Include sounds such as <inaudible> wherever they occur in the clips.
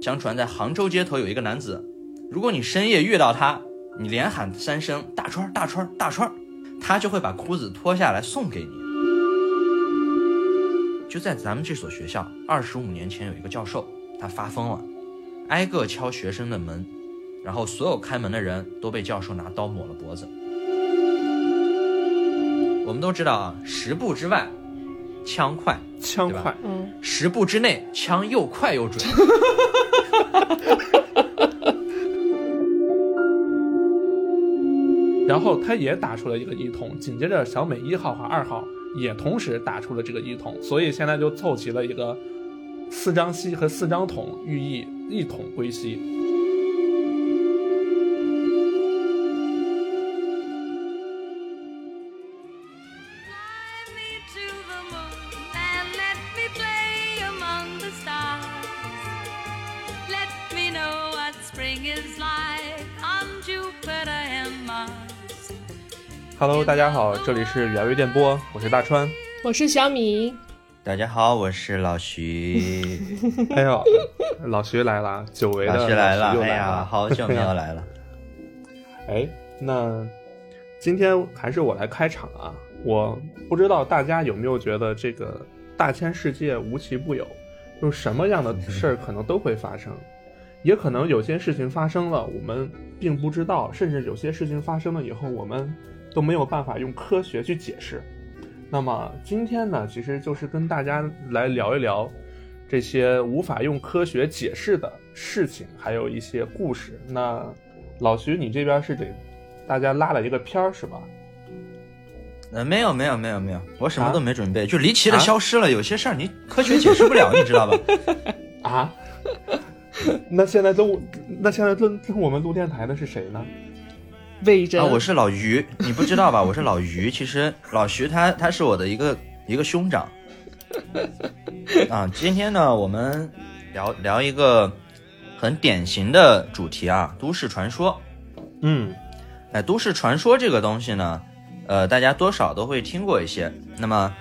相传在杭州街头有一个男子，如果你深夜遇到他，你连喊三声“大川，大川，大川”，他就会把裤子脱下来送给你。就在咱们这所学校，二十五年前有一个教授，他发疯了，挨个敲学生的门，然后所有开门的人都被教授拿刀抹了脖子。我们都知道啊，十步之外，枪快，枪快，嗯，十步之内，枪又快又准。<laughs> <laughs> 然后他也打出了一个一筒，紧接着小美一号和二号也同时打出了这个一筒，所以现在就凑齐了一个四张西和四张筒，寓意一筒归西。Hello，大家好，这里是原味电波，我是大川。我是小米，大家好，我是老徐，<laughs> 哎呦，老徐来了，久违的老徐来了，又来哎呀，好久没有来了。<laughs> 哎，那今天还是我来开场啊！我不知道大家有没有觉得这个大千世界无奇不有，就什么样的事儿可能都会发生，<laughs> 也可能有些事情发生了，我们并不知道，甚至有些事情发生了以后，我们都没有办法用科学去解释。那么今天呢，其实就是跟大家来聊一聊这些无法用科学解释的事情，还有一些故事。那老徐，你这边是给大家拉了一个片儿是吧？呃，没有没有没有没有，我什么啊都没准备，就离奇的啊消失了。有些事儿你科学解释不了，你知道吧？<laughs> <laughs> 啊？那现在都，那现在正正我们录电台的是谁呢？魏征，啊，我是老于，你不知道吧？我是老于。其实老徐他他是我的一个一个兄长。啊，今天呢，我们聊聊一个很典型的主题啊，都市传说。嗯哎，都市传说这个东西呢，呃，大家多少都会听过一些。那么，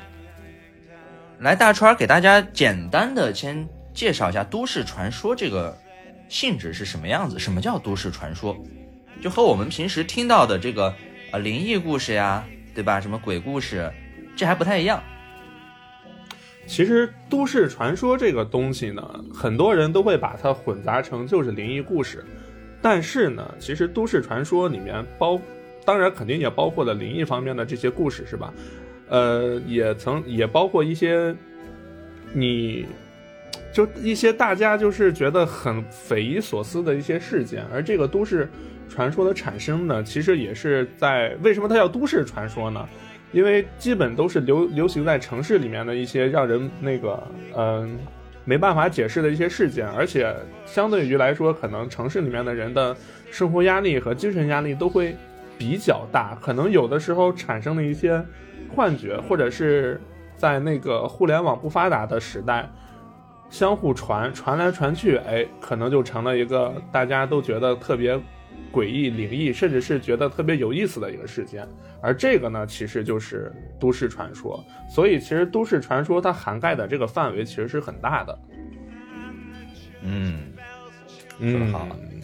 来大川儿给大家简单的先介绍一下都市传说这个性质是什么样子。什么叫都市传说？就和我们平时听到的这个呃灵异故事呀，对吧？什么鬼故事，这还不太一样。其实都市传说这个东西呢，很多人都会把它混杂成就是灵异故事，但是呢，其实都市传说里面包，当然肯定也包括了灵异方面的这些故事，是吧？呃，也曾也包括一些你。就一些大家就是觉得很匪夷所思的一些事件，而这个都市传说的产生呢，其实也是在为什么它叫都市传说呢？因为基本都是流流行在城市里面的一些让人那个嗯、没办法解释的一些事件，而且相对于来说，可能城市里面的人的生活压力和精神压力都会比较大，可能有的时候产生的一些幻觉，或者是在那个互联网不发达的时代，相互传传来传去，哎，可能就成了一个大家都觉得特别诡异、灵异，甚至是觉得特别有意思的一个事件。而这个呢，其实就是都市传说。所以，其实都市传说它涵盖的这个范围其实是很大的。嗯，嗯得好嗯，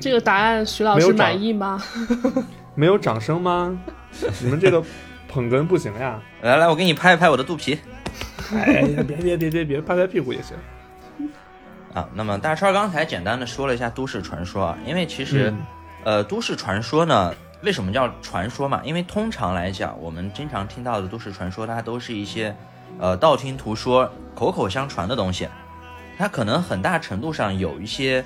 这个答案徐老师满意吗？<laughs> 没有掌声吗？你们这个捧哏不行呀！来来，我给你拍一拍我的肚皮哎呀，别别别别别，拍拍屁股也行。啊。那么大川儿刚才简单的说了一下都市传说啊，因为其实。嗯呃，都市传说呢，为什么叫传说嘛？因为通常来讲，我们经常听到的都市传说，它都是一些呃道听途说、口口相传的东西，它可能很大程度上有一些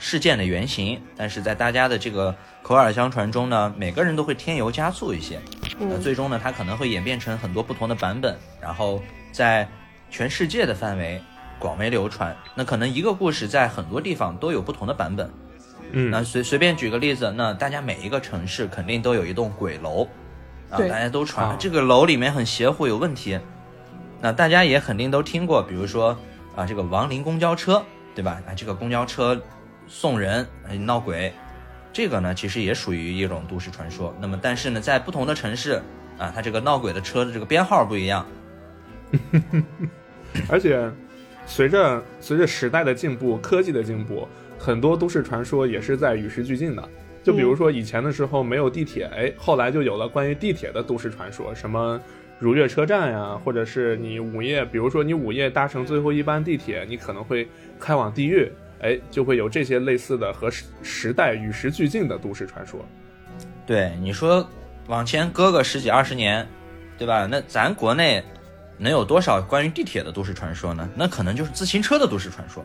事件的原型，但是在大家的这个口耳相传中呢，每个人都会添油加醋一些，那嗯最终呢，它可能会演变成很多不同的版本，然后在全世界的范围广为流传。那可能一个故事在很多地方都有不同的版本。嗯那嗯随随便举个例子，那大家每一个城市肯定都有一栋鬼楼，啊，对大家都传、啊这个楼里面很邪乎，有问题。那大家也肯定都听过，比如说啊，这个亡灵公交车，对吧？啊，这个公交车送人、哎闹鬼，这个呢其实也属于一种都市传说。那么但是呢，在不同的城市啊，它这个闹鬼的车的这个编号不一样。<laughs> 而且随着随着时代的进步，科技的进步，很多都市传说也是在与时俱进的。就比如说以前的时候没有地铁，哎，后来就有了关于地铁的都市传说，什么如月车站呀，或者是你午夜，比如说你午夜搭乘最后一班地铁，你可能会开往地狱，哎，就会有这些类似的和时时代与时俱进的都市传说。对，你说往前搁个十几二十年，对吧？那咱国内能有多少关于地铁的都市传说呢？那可能就是自行车的都市传说。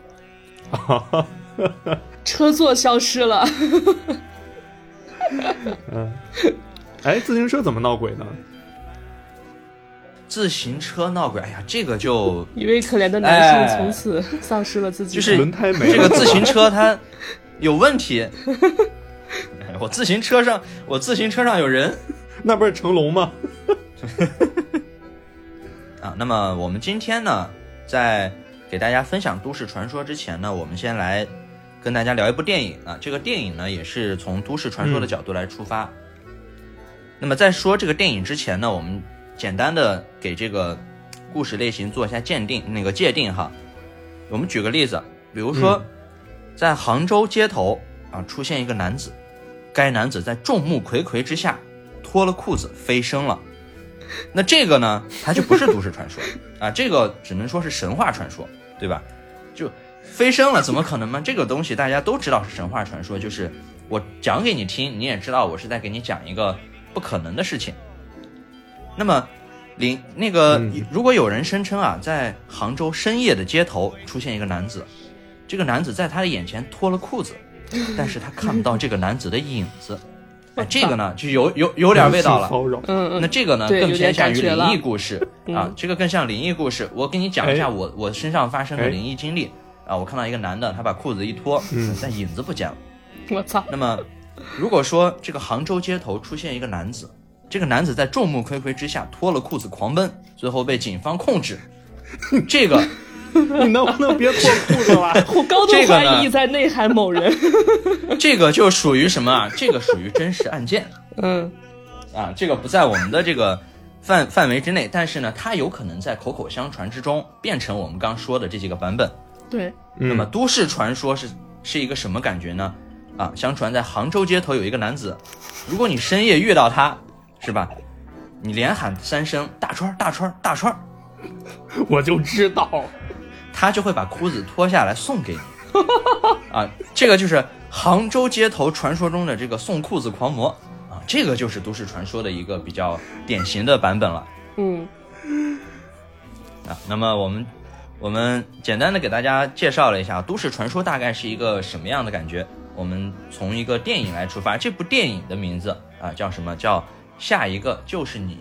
<laughs> 车座消失了，嗯哎，自行车怎么闹鬼呢？自行车闹鬼，哎呀，这个就一位可怜的男哎性从此丧失了自己。就是轮胎没了这个自行车它有问题。哎我自行车上，我自行车上有人那不是成龙吗？<laughs> 啊。那么我们今天呢，在给大家分享都市传说之前呢，我们先来跟大家聊一部电影啊。这个电影呢，也是从都市传说的角度来出发。那么在说这个电影之前呢，我们简单的给这个故事类型做一下鉴定，那个界定哈。我们举个例子，比如说，在杭州街头啊出现一个男子，该男子在众目睽睽之下脱了裤子飞升了。那这个呢，它就不是都市传说 <laughs> 啊，这个只能说是神话传说，对吧？就飞升了，怎么可能呢？这个东西大家都知道是神话传说，就是我讲给你听，你也知道我是在给你讲一个不可能的事情。那么，林那个，嗯。如果有人声称啊，在杭州深夜的街头出现一个男子，这个男子在他的眼前脱了裤子，<laughs> 但是他看不到这个男子的影子，哎，这个呢就有有有点味道了。<laughs> 嗯嗯，那这个呢，更偏向于灵异故事。啊嗯，这个更像灵异故事。我给你讲一下哎。我我身上发生的哎。灵异经历。啊，我看到一个男的，他把裤子一脱，嗯。但影子不见了。我操，那么，如果说这个杭州街头出现一个男子，这个男子在众目睽睽之下脱了裤子狂奔，最后被警方控制，<laughs> 这个 <laughs> 你能不能别脱裤子了？<laughs> 我高度这个呢怀疑在内涵某人。这个就属于什么啊？这个属于真实案件嗯，啊，这个不在我们的这个范范围之内，但是呢，它有可能在口口相传之中变成我们刚说的这几个版本。对，嗯那么都市传说是是一个什么感觉呢？啊，相传在杭州街头有一个男子，如果你深夜遇到他，是吧？你连喊三声“大川儿大川儿大川儿 <laughs> 我就知道，”，他就会把裤子脱下来送给你。啊，这个就是杭州街头传说中的这个送裤子狂魔啊，这个就是都市传说的一个比较典型的版本了。嗯，啊，那么我们我们简单的给大家介绍了一下都市传说大概是一个什么样的感觉。我们从一个电影来出发，这部电影的名字啊叫什么？叫《下一个就是你》，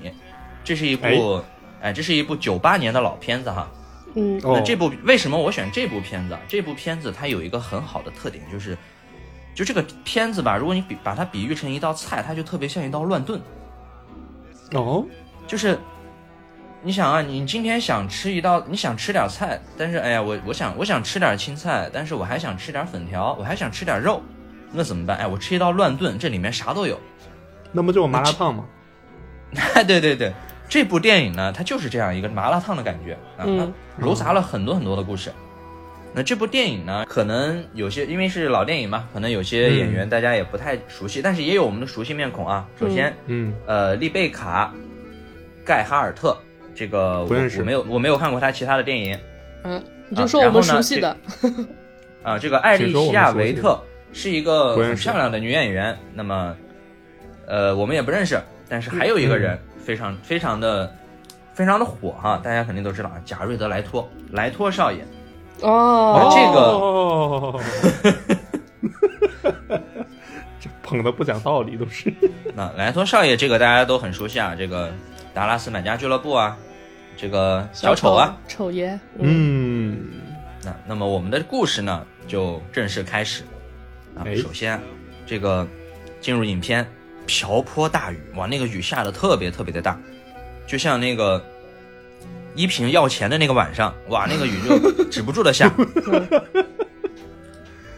这是一部哎这是一部九八年的老片子哈。嗯，哦那这部为什么我选这部片子啊？这部片子它有一个很好的特点，就是就这个片子吧，如果你比把它比喻成一道菜，它就特别像一道乱炖。哦，就是你想啊，你今天想吃一道，你想吃点菜，但是哎呀，我我想我想吃点青菜，但是我还想吃点粉条，我还想吃点肉，那怎么办？哎，我吃一道乱炖，这里面啥都有。那不就是麻辣烫吗？<laughs> 哎，对对对，这部电影呢，它就是这样一个麻辣烫的感觉啊，糅杂了很多很多的故事。那这部电影呢，可能有些因为是老电影嘛，可能有些演员大家也不太熟悉，但是也有我们的熟悉面孔啊。首先，嗯，呃，丽贝卡、盖哈尔特，这个我不认识我没有我没有看过他其他的电影嗯，你就说我们熟悉的，啊。这个艾丽西亚维特是一个很漂亮的女演员，那么呃我们也不认识，但是还有一个人非常非常的非常的火哈，大家肯定都知道啊，贾瑞德莱托，莱托少爷。哦，这个哦，这捧的不讲道理都是。<laughs> 那莱托少爷这个大家都很熟悉啊，这个达拉斯买家俱乐部啊，这个小丑啊，，丑爷，嗯，嗯，那那么我们的故事呢，就正式开始啊。哎。首先，这个进入影片，瓢泼大雨，哇，那个雨下的特别特别的大，就像那个依萍要钱的那个晚上，哇，那个雨就止不住的下。<laughs>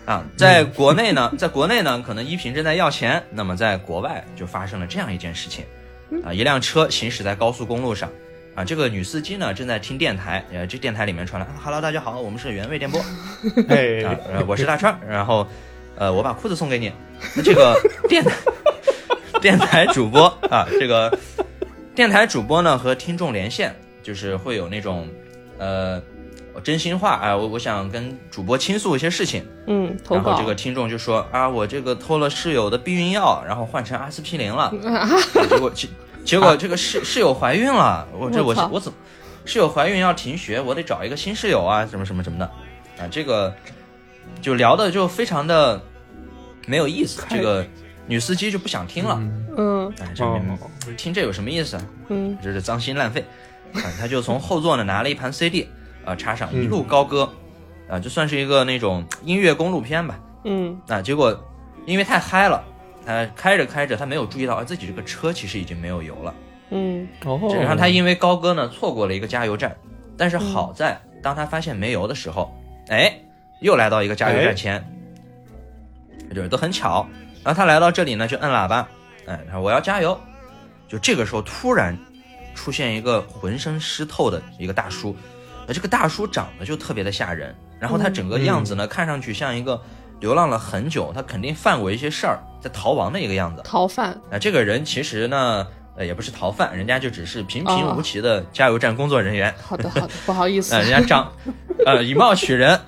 啊，在国内呢，在国内呢，可能依萍正在要钱，那么在国外就发生了这样一件事情，啊，一辆车行驶在高速公路上，啊，这个女司机呢正在听电台，呃，这电台里面传来啊，Hello，大家好，我们是原味电波，<laughs> 哎。啊，呃，我是大川，然后，呃，我把裤子送给你。那这个电台电台主播啊，这个电台主播呢和听众连线，就是会有那种，呃，真心话啊、我我想跟主播倾诉一些事情，嗯，投然后这个听众就说啊，我这个偷了室友的避孕药，然后换成阿司匹林了，<laughs> 啊结果结结果这个室室友怀孕了，我这我我怎么室友怀孕要停学，我得找一个新室友啊，什么什么什么的，啊，这个就聊的就非常的没有意思，这个女司机就不想听了，嗯。哎，这听这有什么意思啊？嗯。这是脏心烂肺，啊，<laughs> 他就从后座呢拿了一盘 CD，啊，插上一路高歌，啊，就算是一个那种音乐公路片吧，嗯。啊，结果因为太嗨了，他开着开着他没有注意到啊自己这个车其实已经没有油了。嗯。哦。这让他因为高歌呢错过了一个加油站，但是好在当他发现没油的时候，哎，又来到一个加油站前，就是都很巧。然后他来到这里呢，就摁喇叭，哎，他说我要加油。就这个时候突然出现一个浑身湿透的一个大叔，呃，这个大叔长得就特别的吓人，然后他整个样子呢，看上去像一个流浪了很久，他肯定犯过一些事儿，在逃亡的一个样子。逃犯。那，这个人其实呢，呃，也不是逃犯，人家就只是平平哦无奇的加油站工作人员。好的好的，不好意思 <laughs> 呃，人家长，呃，以貌取人。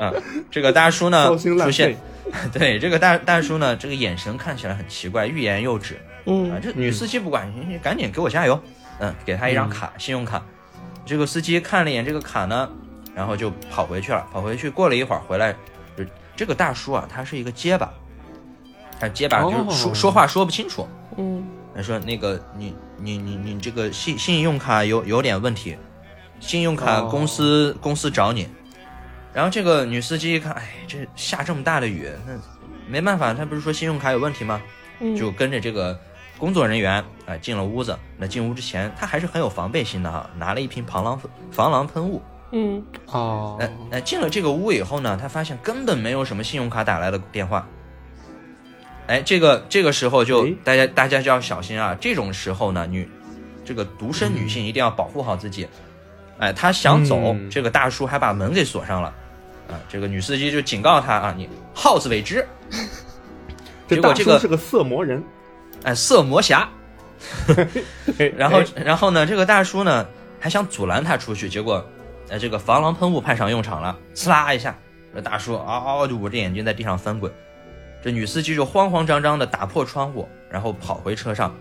啊，这个大叔呢出现，，<laughs> 对这个大大叔呢，这个眼神看起来很奇怪，欲言又止。啊，嗯这女司机不管，赶紧给我加油。嗯，给他一张卡，信用卡。这个司机看了一眼这个卡呢，然后就跑回去了。跑回去，过了一会儿回来，就这个大叔啊，他是一个结巴，他结巴就是说、哦说话说不清楚。嗯他说那个你你你你这个信信用卡有有点问题，信用卡哦公司、公司找你。然后这个女司机一看，哎，这下这么大的雨，那没办法，他不是说信用卡有问题吗？嗯，就跟着这个工作人员啊、进了屋子。那进屋之前，他还是很有防备心的哈，拿了一瓶防狼防狼喷雾。嗯哦那那进了这个屋以后呢，他发现根本没有什么信用卡打来的电话。哎，这个这个时候就哎大家大家就要小心啊！这种时候呢，女这个独身女性一定要保护好自己。哎，她想走，嗯这个大叔还把门给锁上了。啊，这个女司机就警告他啊，你好自为之。这大结果这个叔是个色魔人，哎，色魔侠。<laughs> 嘿然后哎然后呢，这个大叔呢还想阻拦他出去，结果，哎，这个防狼喷雾派上用场了，呲啦一下，这大叔嗷嗷就捂着眼睛在地上翻滚，这女司机就慌慌张张的打破窗户，然后跑回车上，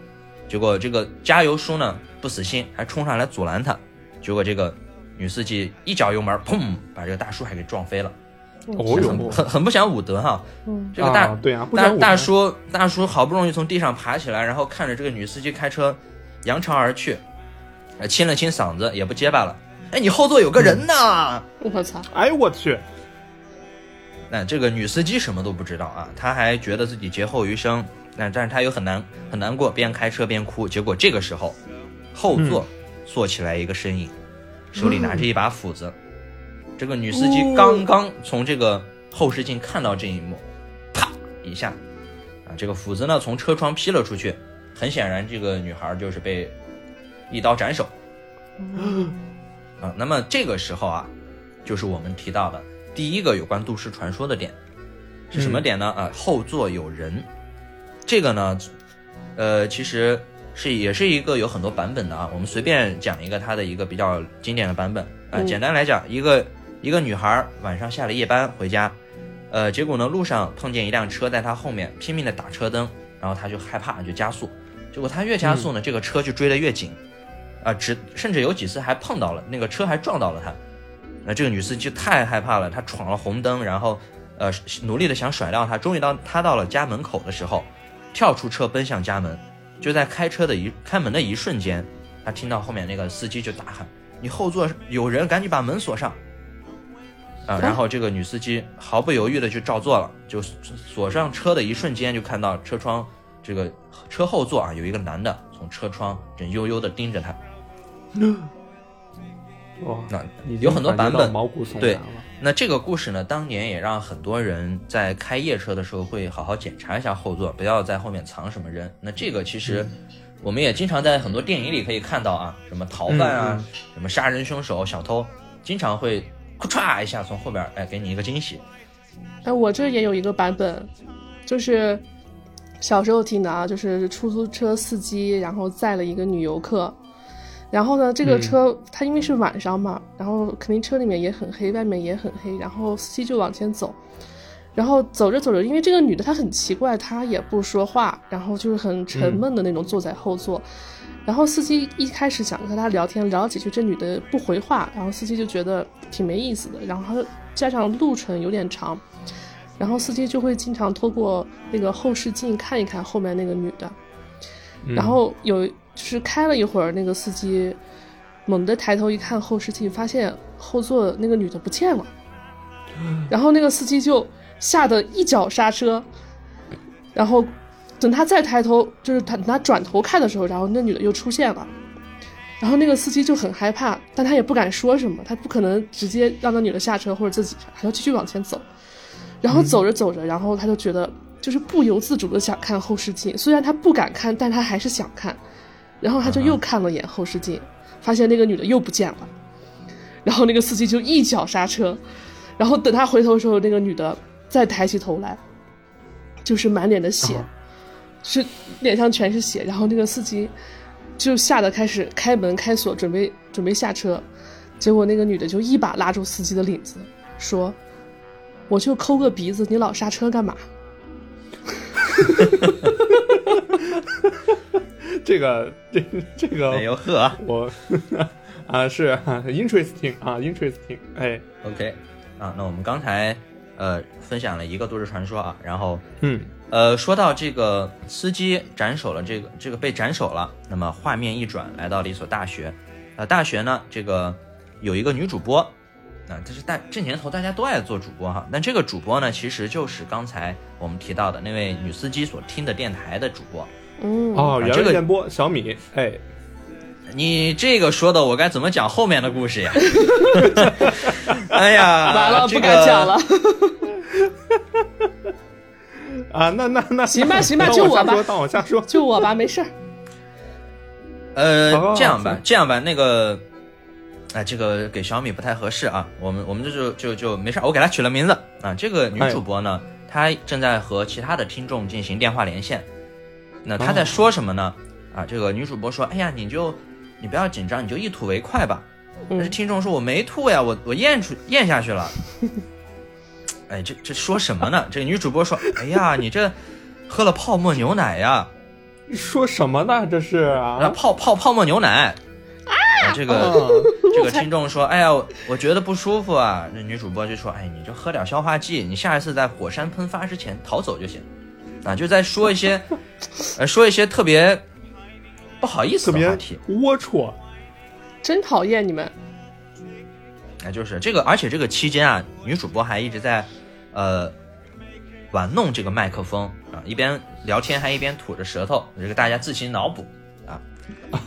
结果这个加油叔呢不死心，还冲上来阻拦他，结果这个女司机一脚油门，砰，把这个大叔还给撞飞了，哦哟很很很不讲武德哈，嗯。这个大、啊对啊，不大大叔大叔好不容易从地上爬起来，然后看着这个女司机开车扬长而去，呃清了清嗓子，也不结巴了。哎，你后座有个人呢！我操，哎我去，那这个女司机什么都不知道啊，她还觉得自己劫后余生，那但是她又很难很难过，边开车边哭。结果这个时候，后座坐起来一个身影，手里拿着一把斧子。这个女司机刚刚从这个后视镜看到这一幕，啪一下，啊，这个斧子呢从车窗劈了出去。很显然，这个女孩就是被一刀斩首。啊，那么这个时候啊，就是我们提到的第一个有关杜氏传说的点，是什么点呢？啊，后座有人。这个呢，呃，其实是也是一个有很多版本的啊。我们随便讲一个它的一个比较经典的版本啊。嗯简单来讲，一个一个女孩晚上下了夜班回家，呃，结果呢路上碰见一辆车在她后面拼命的打车灯，然后她就害怕就加速，结果她越加速呢，这个车就追得越紧。啊，直甚至有几次还碰到了那个车，还撞到了他。那这个女司机太害怕了，她闯了红灯，然后呃努力的想甩掉他。终于到她到了家门口的时候，跳出车奔向家门。就在开车的一开门的一瞬间，她听到后面那个司机就大喊：“你后座有人，赶紧把门锁上！”啊，然后这个女司机毫不犹豫的就照做了，就锁上车的一瞬间，就看到车窗这个车后座啊有一个男的从车窗正悠悠的盯着他。<laughs> 哇，那有很多版本感觉到毛骨悚然对。那这个故事呢，当年也让很多人在开夜车的时候会好好检查一下后座，不要在后面藏什么人。那这个其实我们也经常在很多电影里可以看到啊，什么逃犯啊，嗯什么杀人凶手、小偷，经常会咔嚓一下从后边哎给你一个惊喜。哎，我这也有一个版本，就是小时候听的啊，就是出租车司机然后载了一个女游客，然后呢，这个车、它因为是晚上嘛，然后肯定车里面也很黑，外面也很黑，然后司机就往前走，然后走着走着，因为这个女的她很奇怪，她也不说话，然后就是很沉闷的那种坐在后座。然后司机一开始想和她聊天，聊几句，这女的不回话，然后司机就觉得挺没意思的。然后加上路程有点长，然后司机就会经常透过那个后视镜看一看后面那个女的。嗯然后有就是开了一会儿，那个司机猛地抬头一看后视镜，发现后座那个女的不见了。<gasps> 然后那个司机就吓得一脚刹车，然后等他再抬头，就是他等他转头看的时候，然后那女的又出现了。然后那个司机就很害怕，但他也不敢说什么，他不可能直接让那女的下车或者自己还，要继续往前走。然后走着走着，然后他就觉得就是不由自主的想看后视镜，虽然他不敢看，但他还是想看。然后他就又看了眼后视镜，发现那个女的又不见了。然后那个司机就一脚刹车，然后等他回头的时候，那个女的再抬起头来，就是满脸的血，啊是脸上全是血。然后那个司机就吓得开始开门开锁，准备准备下车，结果那个女的就一把拉住司机的领子，说：“我就抠个鼻子，你老刹车干嘛？” <laughs> <laughs> 这个这这个哎呦呵我 <laughs> 啊是啊 interesting 啊 interesting 哎，OK 啊，那我们刚才呃分享了一个都市传说啊，然后嗯。呃，说到这个司机斩首了，这个这个被斩首了，那么画面一转，来到了一所大学，呃，大学呢，这个有一个女主播，啊、这是大这年头大家都爱做主播哈，但这个主播呢，其实就是刚才我们提到的那位女司机所听的电台的主播。嗯，哦原这个味电波小米哎你这个说的，我该怎么讲后面的故事呀？<laughs> 哎呀，完了，这个不敢讲了。啊那那那行吧行吧就我吧当我瞎说就我吧，没事儿。呃哦，这样吧，这样吧，那个，哎、这个给小米不太合适啊。我们我们这就就就没事儿，我给她取了名字啊。这个女哎主播呢，她正在和其他的听众进行电话连线。那他在哦说什么呢？啊，这个女主播说：“哎呀，你就你不要紧张，你就一吐为快吧。”但是嗯，听众说：“我没吐呀，我我咽出咽下去了。<laughs> ”哎，这这说什么呢？<laughs> 这个女主播说：“哎呀，你这喝了泡沫牛奶呀。”说什么呢这是啊泡泡泡沫牛奶啊，这个啊 <laughs> 这个听众说，哎呀，我觉得不舒服啊。那女主播就说，哎，你就喝点消化剂，你下一次在火山喷发之前逃走就行。啊，就在说一些，呃，说一些特别不好意思的话题。龌龊真讨厌你们。哎，就是这个，而且这个期间啊，女主播还一直在，呃，玩弄这个麦克风啊，一边聊天还一边吐着舌头，这个大家自行脑补啊。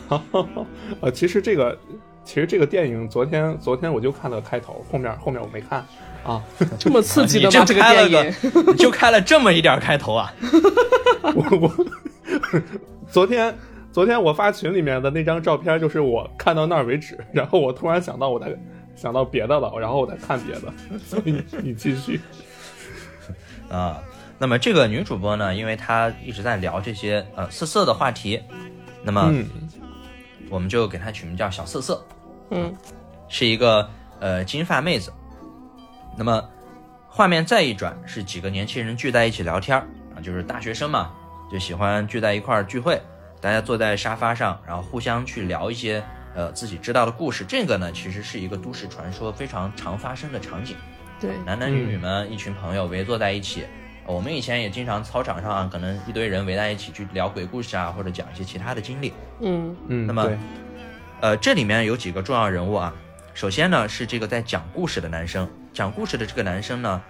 <laughs> 呃其实这个其实这个电影昨天昨天我就看了开头后面后面我没看啊这么刺激的你吗？这个就开了电影，个，<laughs> 你就开了这么一点开头啊？<laughs> 我我昨天昨天我发群里面的那张照片，就是我看到那儿为止，然后我突然想到我在想到别的了，然后我再看别的，所以你你继续。啊，那么这个女主播呢，因为她一直在聊这些呃色色的话题，那么嗯我们就给她取名叫小色色，嗯是一个呃金发妹子。那么画面再一转，是几个年轻人聚在一起聊天儿啊，就是大学生嘛，就喜欢聚在一块儿聚会，大家坐在沙发上，然后互相去聊一些呃自己知道的故事。这个呢，其实是一个都市传说非常常发生的场景。对，男男女女们一群朋友围坐在一起。我们以前也经常操场上啊可能一堆人围在一起去聊鬼故事啊，或者讲一些其他的经历。嗯嗯，那么呃，这里面有几个重要人物啊。首先呢是这个在讲故事的男生，讲故事的这个男生呢，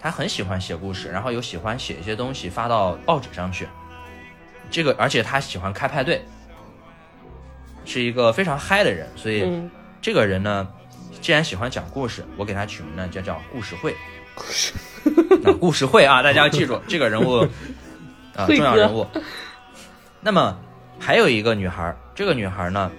他很喜欢写故事，然后有喜欢写一些东西发到报纸上去。这个而且他喜欢开派对，是一个非常嗨的人，所以嗯，这个人呢，既然喜欢讲故事，我给他取名呢就叫故事会。故事啊，故事会啊，大家要记住 <laughs> 这个人物啊，重要人物。那么还有一个女孩，这个女孩呢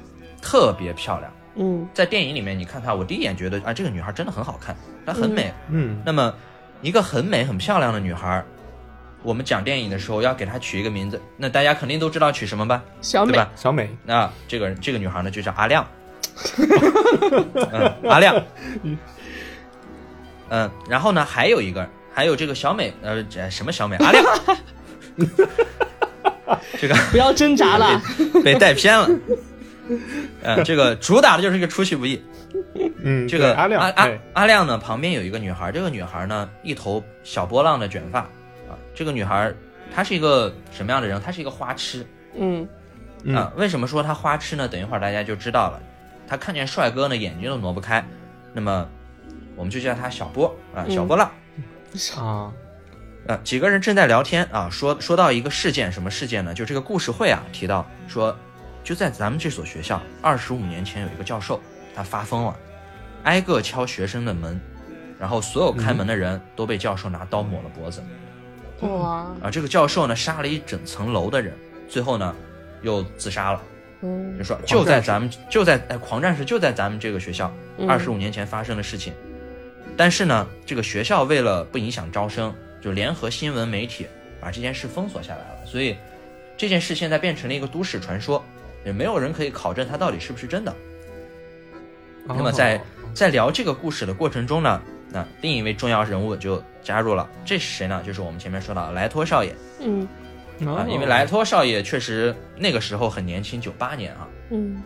特别漂亮，嗯。在电影里面你看她，我第一眼觉得啊，这个女孩真的很好看，她很美。嗯，那么一个很美很漂亮的女孩，我们讲电影的时候要给她取一个名字，那大家肯定都知道取什么吧？小美。对吧？小美，那这个这个女孩呢就叫阿亮，<laughs> 嗯，阿亮，嗯，然后呢还有一个，还有这个小美，呃，这什么小美？阿亮，<laughs> 这个。不要挣扎了，被被带偏了，<laughs> 呃，这个主打的就是一个出其不意。嗯，这个阿亮，阿阿哎阿亮呢旁边有一个女孩，这个女孩呢一头小波浪的卷发啊，这个女孩她是一个什么样的人？她是一个花痴，嗯嗯啊，为什么说她花痴呢？等一会儿大家就知道了。她看见帅哥呢，眼睛都挪不开。那么，我们就叫她小波啊，嗯小波浪。啊，啊，几个人正在聊天啊，说说到一个事件，什么事件呢？就这个故事会啊，提到说，就在咱们这所学校，二十五年前有一个教授，他发疯了，挨个敲学生的门，然后所有开门的人都被教授拿刀抹了脖子。哇，啊，这个教授呢，杀了一整层楼的人，最后呢，又自杀了。嗯就说就在咱们就在哎，狂战士就在咱们这个学校，嗯二十五年前发生的事情。但是呢，这个学校为了不影响招生，就联合新闻媒体把这件事封锁下来了。所以这件事现在变成了一个都市传说，也没有人可以考证它到底是不是真的。那么在哦在聊这个故事的过程中呢，那另一位重要人物就加入了，这是谁呢？就是我们前面说到的莱托少爷嗯啊，哦因为莱托少爷确实那个时候很年轻，九八年啊，嗯，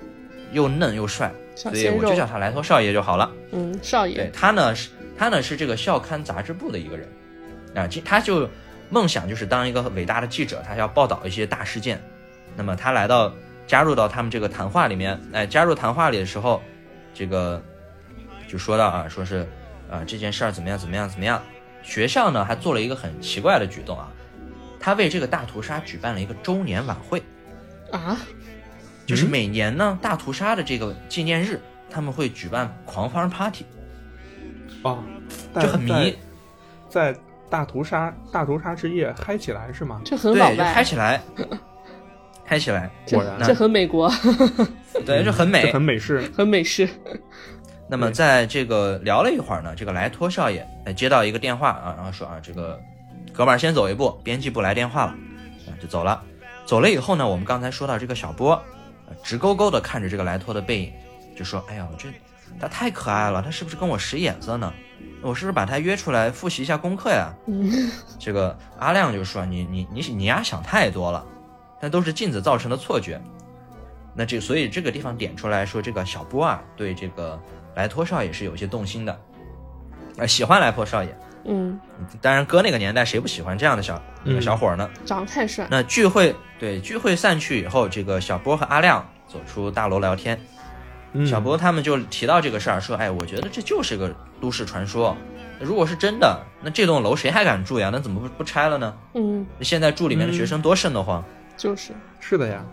又嫩又帅，所以我就叫他莱托少爷就好了。嗯少爷对爷，他呢是他呢是这个校刊杂志部的一个人，啊，这他就梦想就是当一个伟大的记者，他要报道一些大事件。那么他来到加入到他们这个谈话里面，哎，加入谈话里的时候，这个就说到啊，说是啊这件事儿怎么样怎么样怎么样。学校呢还做了一个很奇怪的举动啊，他为这个大屠杀举办了一个周年晚会。啊，就是每年呢，大屠杀的这个纪念日，他们会举办狂欢 party，哦，就很迷，在在大屠杀大屠杀之夜嗨起来是吗？这很老对，就嗨，起来，<laughs> 嗨起来，果然这这很美国，<laughs> 对，就很美这很。美式，很美式，<laughs> 那么在这个聊了一会儿呢，这个莱托少爷哎接到一个电话啊，然后说啊，这个哥们儿先走一步，编辑部来电话了，啊就走了。走了以后呢，我们刚才说到这个小波，呃直勾勾的看着这个莱托的背影，就说：“哎呀，我这他太可爱了，他是不是跟我使眼色呢？我是不是把他约出来复习一下功课呀？”嗯这个阿亮就说：“你你你你丫想太多了，那都是镜子造成的错觉。”那这所以这个地方点出来说，这个小波啊对这个莱托少爷是有些动心的，呃，喜欢莱托少爷。嗯，当然，搁那个年代谁不喜欢这样的小、嗯小伙儿呢？长得太帅，那聚会对聚会散去以后，这个小波和阿亮走出大楼聊天，嗯小波他们就提到这个事儿，说：“哎，我觉得这就是个都市传说。如果是真的，那这栋楼谁还敢住呀？那怎么不不拆了呢？嗯，现在住里面的学生多瘆得慌。就是，是的呀，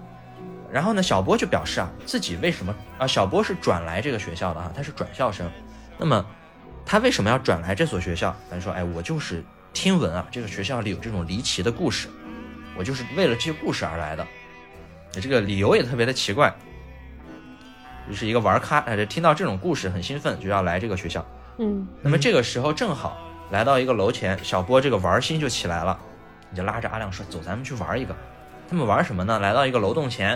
然后呢，小波就表示啊，自己为什么啊？小波是转来这个学校的啊，他是转校生。那么他为什么要转来这所学校？他说：“哎，我就是听闻啊，这个学校里有这种离奇的故事，我就是为了这些故事而来的。这个理由也特别的奇怪，就是一个玩咖，哎，听到这种故事很兴奋，就要来这个学校。嗯那么这个时候正好来到一个楼前，小波这个玩心就起来了，你就拉着阿亮说：“走，咱们去玩一个。”他们玩什么呢？来到一个楼洞前，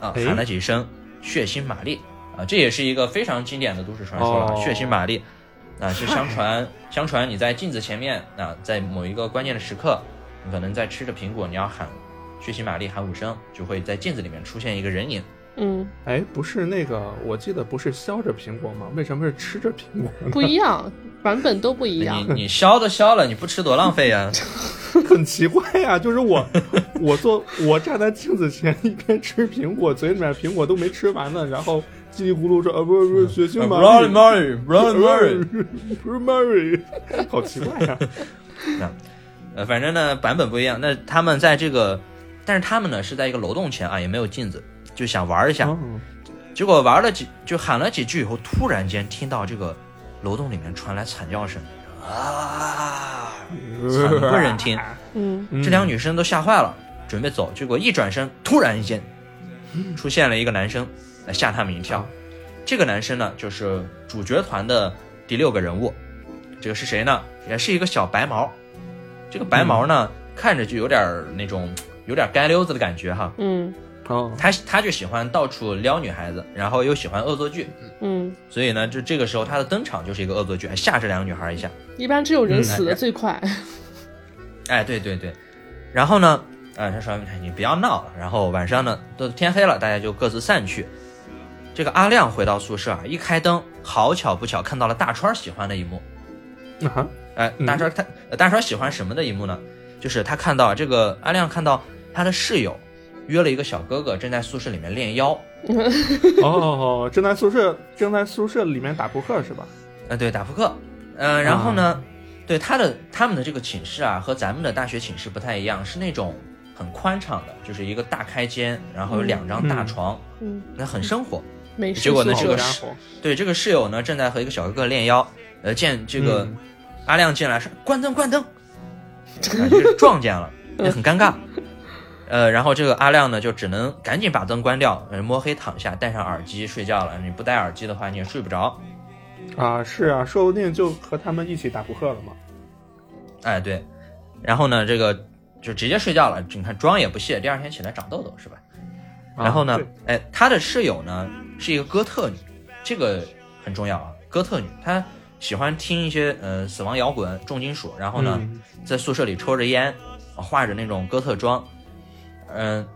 啊，哎喊了几声“血腥玛丽”啊，这也是一个非常经典的都市传说了。哦血腥玛丽啊，是相 <laughs> 传相传你在镜子前面啊，在某一个关键的时刻，你可能在吃着苹果，你要喊“血腥玛丽”喊五声，就会在镜子里面出现一个人影。嗯，哎，不是那个，我记得不是削着苹果吗？为什么是吃着苹果呢？不一样，版本都不一样你，你削都削了，你不吃多浪费呀、<laughs> 很奇怪呀、就是我，<laughs> 我做我站在镜子前一边吃苹果，嘴里面苹果都没吃完呢，然后叽里咕噜说啊，不是不是，<laughs> 血腥玛丽 Mary Mary Mary。不是 Mary，好奇怪呀、呃，反正呢版本不一样。那他们在这个但是他们呢是在一个楼洞前啊，也没有镜子，就想玩一下。嗯结果玩了几就喊了几句以后，突然间听到这个楼洞里面传来惨叫声啊，惨不忍听。<laughs> 嗯嗯这两个女生都吓坏了，准备走，结果一转身，突然间出现了一个男生，来吓他们一跳。这个男生呢，就是主角团的第六个人物。这个是谁呢？也是一个小白毛。这个白毛呢，看着就有点那种有点街溜子的感觉哈。嗯哦，他他就喜欢到处撩女孩子，然后又喜欢恶作剧，嗯，所以呢，就这个时候他的登场就是一个恶作剧，吓这两个女孩一下。一般只有人死的嗯最快。<laughs> 哎，对对对，然后呢，呃，他说哎你不要闹了。然后晚上呢，都天黑了，大家就各自散去。这个阿亮回到宿舍啊，一开灯，好巧不巧看到了大川喜欢的一幕。啊，哎，嗯大川他、呃大川喜欢什么的一幕呢？就是他看到这个阿亮看到他的室友约了一个小哥哥正在宿舍里面练腰。<laughs> 哦，正在宿舍正在宿舍里面打扑克是吧？呃，对，打扑克。呃，然后呢，对他的他们的这个寝室啊，和咱们的大学寝室不太一样，是那种很宽敞的，就是一个大开间，然后有两张大床，嗯，那很生活。结果呢这个是伙，对，这个室友呢正在和一个小哥哥练腰，呃，见这个嗯阿亮进来说关灯关灯，啊，就是撞见了，也很尴尬。呃，然后这个阿亮呢就只能赶紧把灯关掉，呃摸黑躺下，戴上耳机睡觉了。你不戴耳机的话，你也睡不着。啊，是啊，说不定就和他们一起打扑克了嘛。哎，对，然后呢，这个就直接睡觉了。你看妆也不卸，第二天起来长痘痘是吧？啊然后呢对，哎，他的室友呢是一个哥特女，这个很重要啊。哥特女，她喜欢听一些呃死亡摇滚、重金属，然后呢，嗯在宿舍里抽着烟，画着那种哥特妆。嗯、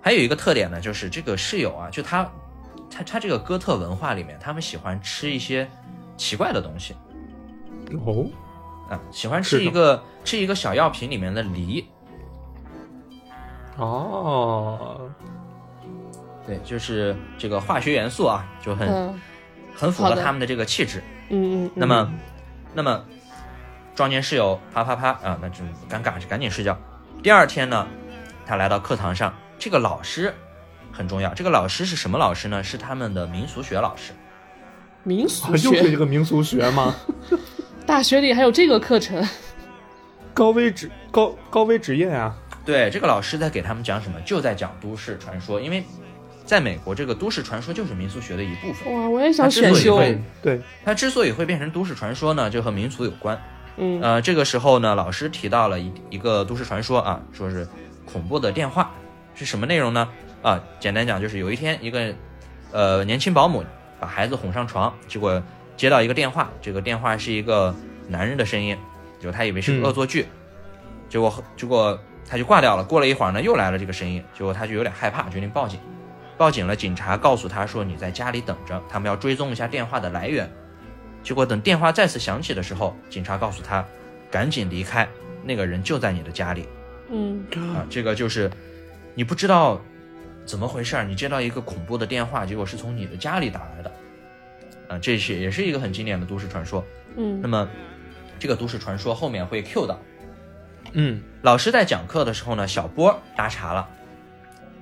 还有一个特点呢，就是这个室友啊，就他他他这个哥特文化里面，他们喜欢吃一些奇怪的东西哦，啊，喜欢吃一个吃一个小药瓶里面的梨。哦，对，就是这个化学元素啊，就很、嗯很符合他们的这个气质。嗯嗯，那么，那么撞见室友啪啪啪啊，那就尴尬，就赶紧睡觉。第二天呢，他来到课堂上，这个老师很重要。这个老师是什么老师呢？是他们的民俗学老师。民俗啊又是一，个民俗学吗？<laughs> 大学里还有这个课程。高危职高高危职业啊！对，这个老师在给他们讲什么？就在讲都市传说，因为在美国，这个都市传说就是民俗学的一部分。哇，我也想选修。对，它之所以会变成都市传说呢，就和民俗有关。嗯呃，这个时候呢，老师提到了一一个都市传说啊，说是恐怖的电话是什么内容呢？啊，简单讲就是有一天一个呃年轻保姆把孩子哄上床，结果接到一个电话，这个电话是一个男人的声音，就他以为是个恶作剧，结果结果他就挂掉了。过了一会儿呢，又来了这个声音，结果他就有点害怕，决定报警。报警了，警察告诉他说你在家里等着，他们要追踪一下电话的来源。结果等电话再次响起的时候，警察告诉他，赶紧离开，那个人就在你的家里嗯啊。这个就是你不知道怎么回事儿，你接到一个恐怖的电话，结果是从你的家里打来的，啊，这是也是一个很经典的都市传说。嗯那嗯么这个都市传说后面会 Q 到嗯，老师在讲课的时候呢，小波搭茬了。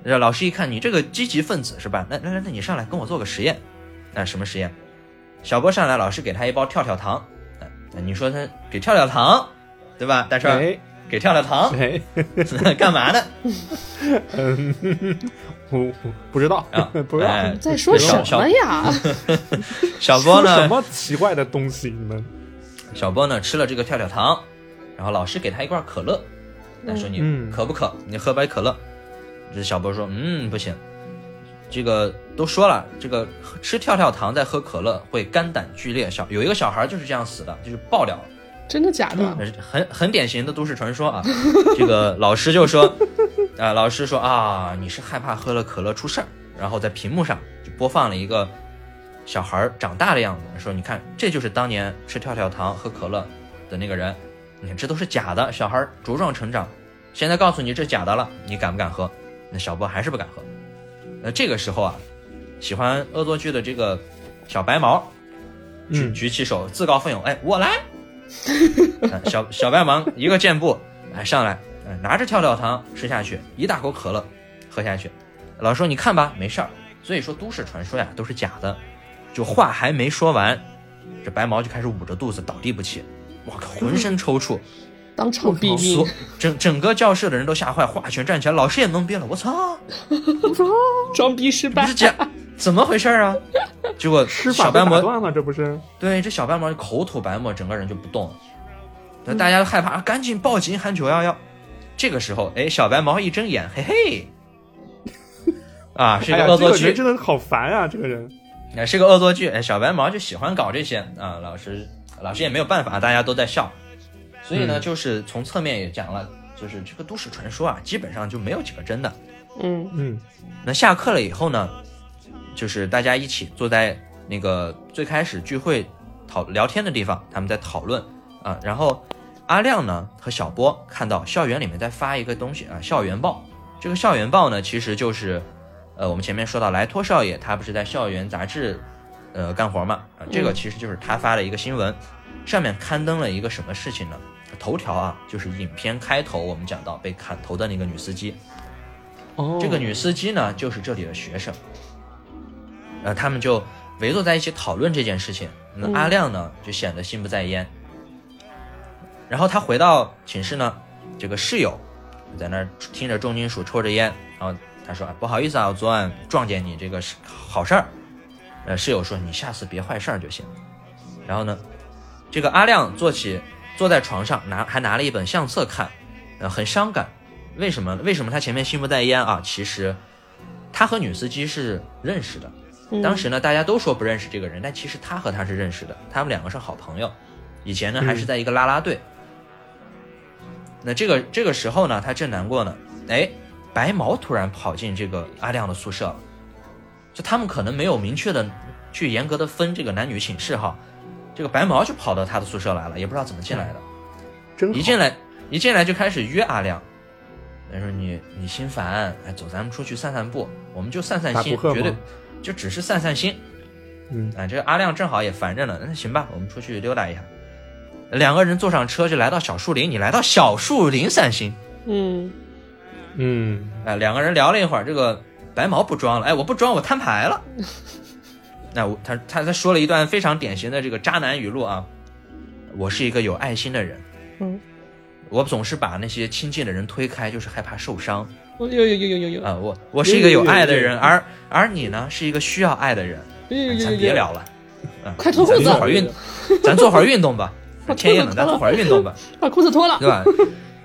这老师一看你这个积极分子是吧？那那那那你上来跟我做个实验，那什么实验？小波上来，老师给他一包跳跳糖，那那你说他给跳跳糖，对吧？大川、哎给跳跳糖 <laughs> 哎，<laughs> 干嘛呢？嗯，我我不知道啊，<laughs> 不知道哎在说什么呀？小波呢什？么奇怪的东西？你们小波呢吃了这个跳跳糖，然后老师给他一罐可乐，那说你嗯渴不渴？你喝杯可乐。这小波说，嗯，不行。这个都说了，这个吃跳跳糖再喝可乐会肝胆俱裂。小有一个小孩就是这样死的，就是爆掉了。真的假的？很很典型的都市传说啊。<laughs> 这个老师就说，啊、老师说啊，你是害怕喝了可乐出事儿，然后在屏幕上就播放了一个小孩儿长大的样子，说你看这就是当年吃跳跳糖喝可乐的那个人，你看这都是假的，小孩儿茁壮成长，现在告诉你这假的了，你敢不敢喝？那小波还是不敢喝。那这个时候啊，喜欢恶作剧的这个小白毛举嗯举起手，自告奋勇，哎，我来。啊 <laughs> 小小白忙一个箭步，哎上来呃拿着跳跳糖吃下去，一大口可乐喝下去。老师说你看吧，没事儿。所以说都市传说呀都是假的。就话还没说完，这白毛就开始捂着肚子倒地不起，我靠，浑身抽搐。当场毙命，整整个教室的人都吓坏，哗全站起来，老师也懵逼了，我操，<laughs> 装逼失败不是。假，怎么回事啊？<laughs> 结果吃法被小白魔断了，这不是？对这小白毛口吐白沫，整个人就不动了。那大家都害怕，赶紧报警喊九幺幺。这个时候，哎，小白毛一睁眼，嘿嘿，<laughs> 啊，是一个恶作剧这个，真的好烦啊！这个人，哎，是个恶作剧。哎，小白毛就喜欢搞这些啊，老师老师也没有办法，大家都在笑。所以呢，嗯就是从侧面也讲了，就是这个都市传说啊，基本上就没有几个真的。嗯嗯那下课了以后呢，就是大家一起坐在那个最开始聚会讨聊天的地方，他们在讨论啊。然后阿亮呢和小波看到校园里面在发一个东西啊，校园报。这个校园报呢，其实就是呃我们前面说到莱托少爷，他不是在校园杂志呃干活嘛啊，这个嗯其实就是他发了一个新闻，上面刊登了一个什么事情呢？头条啊，就是影片开头我们讲到被砍头的那个女司机。哦这个女司机呢，就是这里的学生。呃，他们就围坐在一起讨论这件事情。那嗯阿亮呢，就显得心不在焉。然后他回到寝室呢，这个室友在那儿听着重金属，抽着烟。然后他说：“啊不好意思啊，我昨晚撞见你这个是好事儿。”呃，室友说：“你下次别坏事儿就行。”然后呢，这个阿亮坐起，坐在床上拿还拿了一本相册看，呃，很伤感。为什么？为什么他前面心不在焉啊？其实他和女司机是认识的。嗯当时呢，大家都说不认识这个人，但其实他和他是认识的，他们两个是好朋友。以前呢，还是在一个啦啦队。那这个这个时候呢，他正难过呢，哎，白毛突然跑进这个阿亮的宿舍了。就他们可能没有明确的去严格的分这个男女寝室哈，这个白毛就跑到他的宿舍来了，也不知道怎么进来的。真一进来一进来就开始约阿亮，他说你你心烦，哎，走，咱们出去散散步，我们就散散心，绝对就只是散散心。嗯啊，这个阿亮正好也烦着呢，那行吧，我们出去溜达一下。两个人坐上车就来到小树林，你来到小树林散心。嗯嗯哎，两个人聊了一会儿，这个白毛不装了，哎，我不装，我摊牌了。<laughs> 那我他他他说了一段非常典型的这个渣男语录啊，我是一个有爱心的人，嗯，我总是把那些亲近的人推开，就是害怕受伤有有有有有有啊。我我是一个有爱的人，而而你呢是一个需要爱的人，咱别聊了，啊，快脱裤子咱做会儿运，咱做会儿运动吧。<laughs> 天也冷，<laughs> 咱做会儿运动吧，把裤子脱了，对吧？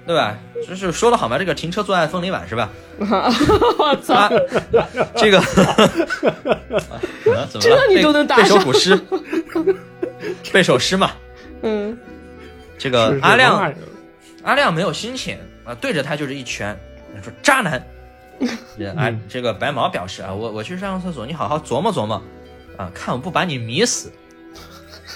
对吧？就是说的好嘛，这个停车坐爱枫林晚是吧？<laughs> 我操啊，，这个，啊怎么这了？你都能打背背首上古诗，背首诗嘛。嗯这个阿亮，阿亮没有心情啊，对着他就是一拳，说渣男。<laughs> 这啊，嗯这个白毛表示啊，我我去上个厕所，你好好琢磨琢磨，啊，看我不把你迷死。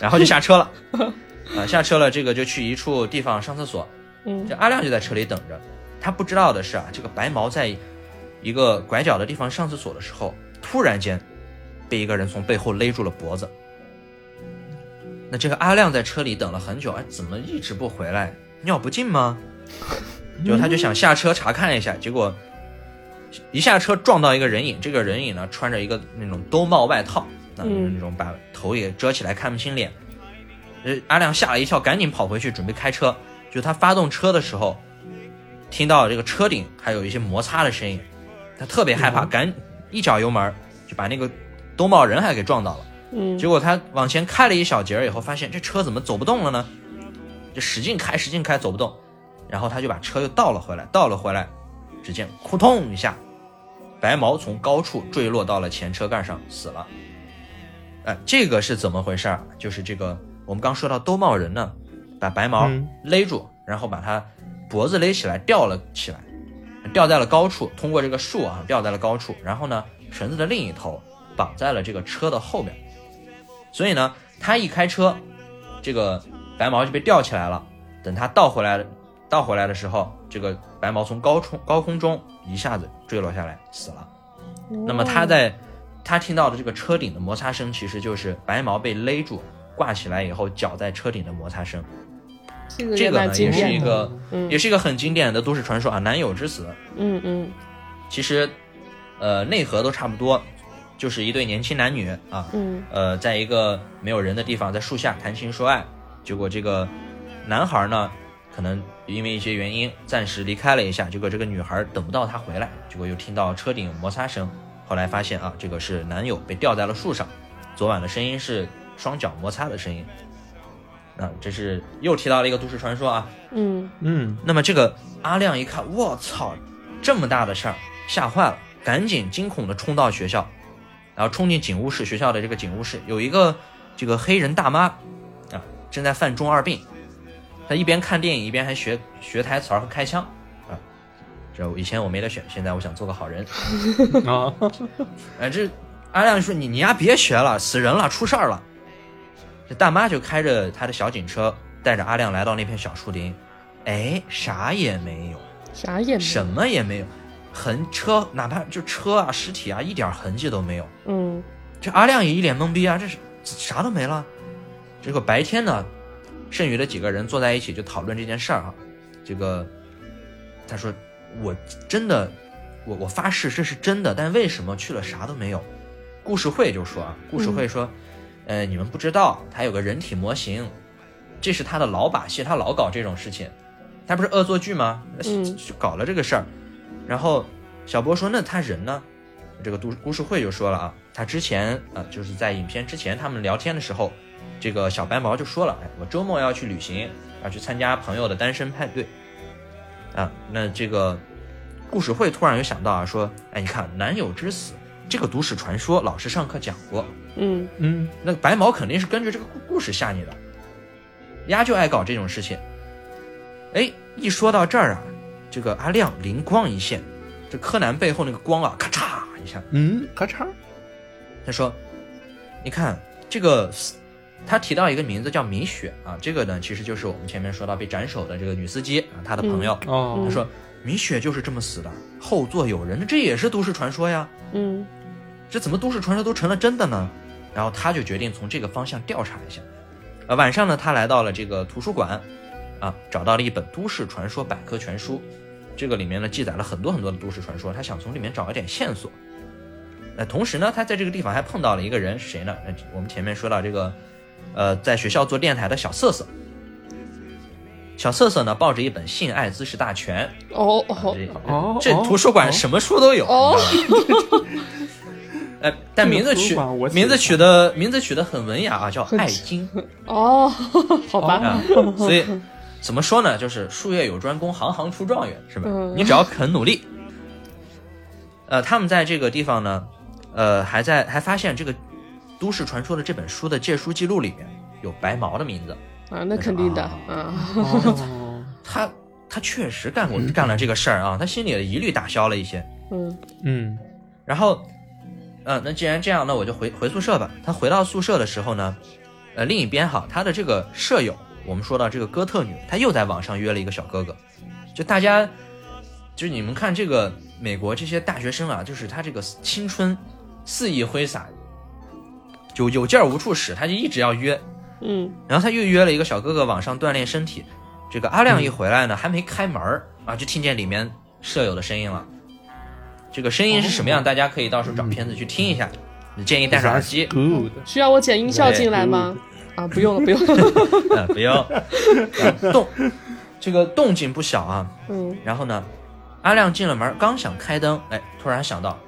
然后就下车了，<laughs> 啊，下车了，这个就去一处地方上厕所。嗯这阿亮就在车里等着。他不知道的是啊，这个白毛在一个拐角的地方上厕所的时候，突然间被一个人从背后勒住了脖子。那这个阿亮在车里等了很久，哎，怎么一直不回来？尿不尽吗？<laughs> 结果他就想下车查看一下，结果一下车撞到一个人影，这个人影呢穿着一个那种兜帽外套，那种把头也遮起来看不清脸。呃，阿亮吓了一跳，赶紧跑回去准备开车。就他发动车的时候，听到这个车顶还有一些摩擦的声音，他特别害怕，嗯赶一脚油门就把那个兜帽人还给撞到了。嗯结果他往前开了一小截儿以后，发现这车怎么走不动了呢？就使劲开，使劲开，走不动。然后他就把车又倒了回来，倒了回来，只见扑通一下，白毛从高处坠落到了前车盖上，死了。哎，这个是怎么回事儿？就是这个我们刚说到兜帽人呢，把白毛嗯勒住，然后把他脖子勒起来，吊了起来，吊在了高处，通过这个树啊，吊在了高处，然后呢，绳子的另一头绑在了这个车的后面。所以呢，他一开车，这个白毛就被吊起来了。等他倒回来，倒回来的时候，这个白毛从高冲高空中一下子坠落下来，死了。那么他在他听到的这个车顶的摩擦声，其实就是白毛被勒住挂起来以后脚在车顶的摩擦声。这个呢也是。一个，嗯也是一个很经典的都市传说啊，男友之死。嗯嗯其实，呃，内核都差不多，就是一对年轻男女啊，嗯呃，在一个没有人的地方，在树下谈情说爱。结果这个男孩呢，可能因为一些原因暂时离开了一下，结果这个女孩等不到他回来，结果又听到车顶摩擦声，后来发现啊，这个是男友被吊在了树上，昨晚的声音是双脚摩擦的声音。啊，这是又提到了一个都市传说啊。嗯嗯那么这个阿亮一看，我操，这么大的事儿，吓坏了，赶紧惊恐的冲到学校，然后冲进警务室，学校的这个警务室有一个这个黑人大妈啊，正在犯中二病，她一边看电影一边还学学台词儿和开枪啊。这以前我没得选，现在我想做个好人。<laughs> 啊，哎，这阿亮说你你丫别学了，死人了，出事儿了。这大妈就开着她的小警车，带着阿亮来到那片小树林，哎，啥也没有。啥也没有什么也没有，痕车哪怕就车啊、尸体啊，一点痕迹都没有。嗯这阿亮也一脸懵逼啊，这是啥都没了。结果白天呢，剩余的几个人坐在一起就讨论这件事儿啊。这个他说我真的，我我发誓这是真的，但为什么去了啥都没有？故事会就说啊，故事会说，呃，你们不知道，他有个人体模型，这是他的老把戏，他老搞这种事情，他不是恶作剧吗？嗯就搞了这个事儿。然后小波说，那他人呢？这个故故事会就说了啊，他之前啊、就是在影片之前他们聊天的时候，这个小白毛就说了，哎，我周末要去旅行，要去参加朋友的单身派对。啊，那这个故事会突然又想到啊，说，哎，你看男友之死这个都市传说，老师上课讲过，嗯嗯那白毛肯定是根据这个故故事吓你的，丫就爱搞这种事情。哎，一说到这儿啊，这个阿亮灵光一现，这柯南背后那个光啊，咔嚓一下，嗯，咔嚓，他说：“你看这个，他提到一个名字叫米雪啊，这个呢其实就是我们前面说到被斩首的这个女司机啊，她的朋友。哦他说米雪就是这么死的，后座有人，这也是都市传说呀。嗯这怎么都市传说都成了真的呢？然后他就决定从这个方向调查一下。呃，晚上呢，他来到了这个图书馆，啊，找到了一本都市传说百科全书，这个里面呢记载了很多很多的都市传说，他想从里面找一点线索。那，同时呢，他在这个地方还碰到了一个人，是谁呢？呃，我们前面说到这个，呃，在学校做电台的小瑟瑟。小瑟瑟呢，抱着一本《性爱知识大全》哦啊，哦这哦哦这图书馆哦什么书都有，哦你知道吗？<laughs> 呃，但名字取名字取的名字取的很文雅啊，叫爱经哦，<laughs> 好吧，啊，所以怎么说呢？就是术业有专攻，行行出状元，是吧？嗯你只要肯努力。呃，他们在这个地方呢，呃，还在还发现这个都市传说的这本书的借书记录里面有白毛的名字，啊，那肯定的啊啊，哦，<laughs> 他他确实干过干了这个事儿啊，他心里的疑虑打消了一些。嗯嗯然后，呃，那既然这样，那我就回回宿舍吧。他回到宿舍的时候呢，呃，另一边哈，他的这个舍友，我们说到这个哥特女，她又在网上约了一个小哥哥。就大家，就是你们看这个美国这些大学生啊，就是他这个青春肆意挥洒，就有劲儿无处使，他就一直要约。嗯然后他又约了一个小哥哥往上锻炼身体。这个阿亮一回来呢，还没开门儿啊，就听见里面舍友的声音了。这个声音是什么样？大家可以到时候找片子去听一下。建议戴上耳机。需要我剪音效进来吗？啊，不用了，不用了。<laughs> 嗯，不用。呃动，这个动静不小啊。嗯然后呢，阿亮进了门，刚想开灯，哎，突然想到，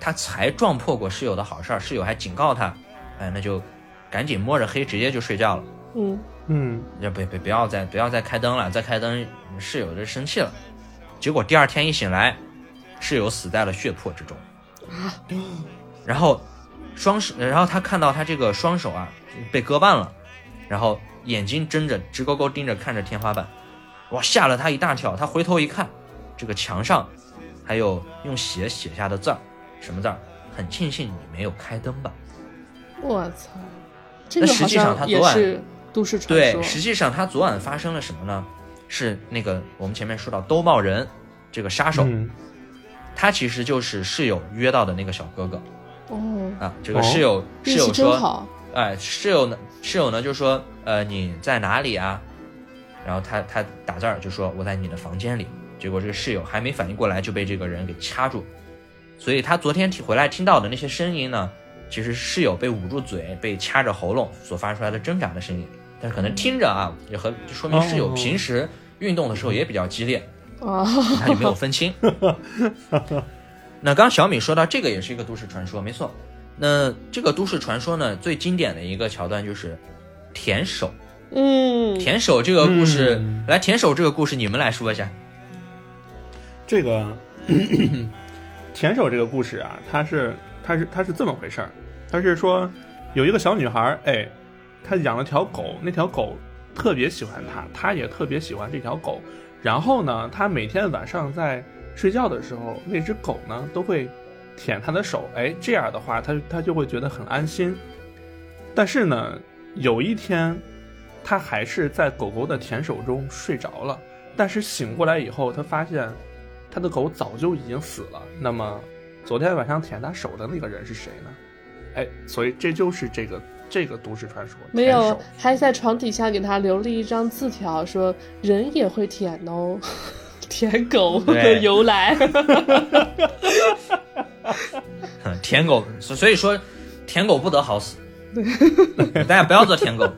他才撞破过室友的好事儿，室友还警告他，哎，那就赶紧摸着黑直接就睡觉了。嗯嗯要不不不要再不要再开灯了，再开灯室友就生气了。结果第二天一醒来，室友死在了血泊之中。啊然后双手，然后他看到他这个双手啊被割半了，然后眼睛睁着直勾勾盯着看着天花板，哇，吓了他一大跳。他回头一看，这个墙上还有用血写下的字儿，什么字儿？很庆幸你没有开灯吧。我操，这个那实际上他昨晚都市传对，实际上他昨晚发生了什么呢？是那个我们前面说到兜帽人这个杀手，嗯他其实就是室友约到的那个小哥哥哦，啊。这个哦室友、室友说，好。哎，室友呢，室友呢就说，呃，你在哪里啊？然后他他打字儿就说我在你的房间里，结果这个室友还没反应过来就被这个人给掐住，所以他昨天听回来听到的那些声音呢，其实是室友被捂住嘴、被掐着喉咙所发出来的挣扎的声音，但是可能听着啊，也和就说明室友哦平时运动的时候也比较激烈，啊，他就没有分清。<laughs> 那刚小米说到这个也是一个都市传说，没错。那这个都市传说呢，最经典的一个桥段就是舔手。嗯，舔手这个故事，嗯来舔手这个故事，你们来说一下。这个 <coughs> 舔手这个故事啊，它是它是它是这么回事儿，它是说有一个小女孩儿，哎，她养了条狗，那条狗特别喜欢她，她也特别喜欢这条狗。然后呢，她每天晚上在睡觉的时候，那只狗呢都会舔她的手，哎，这样的话，她她就会觉得很安心。但是呢，有一天，她还是在狗狗的舔手中睡着了。但是醒过来以后，他发现他的狗早就已经死了。那么，昨天晚上舔他手的那个人是谁呢？哎，所以这就是这个这个都市传说。没有，还在床底下给他留了一张字条，说人也会舔哦，<laughs> 舔狗的由来。哼 <laughs> 舔狗，所所以说，舔狗不得好死。大家不要做舔狗。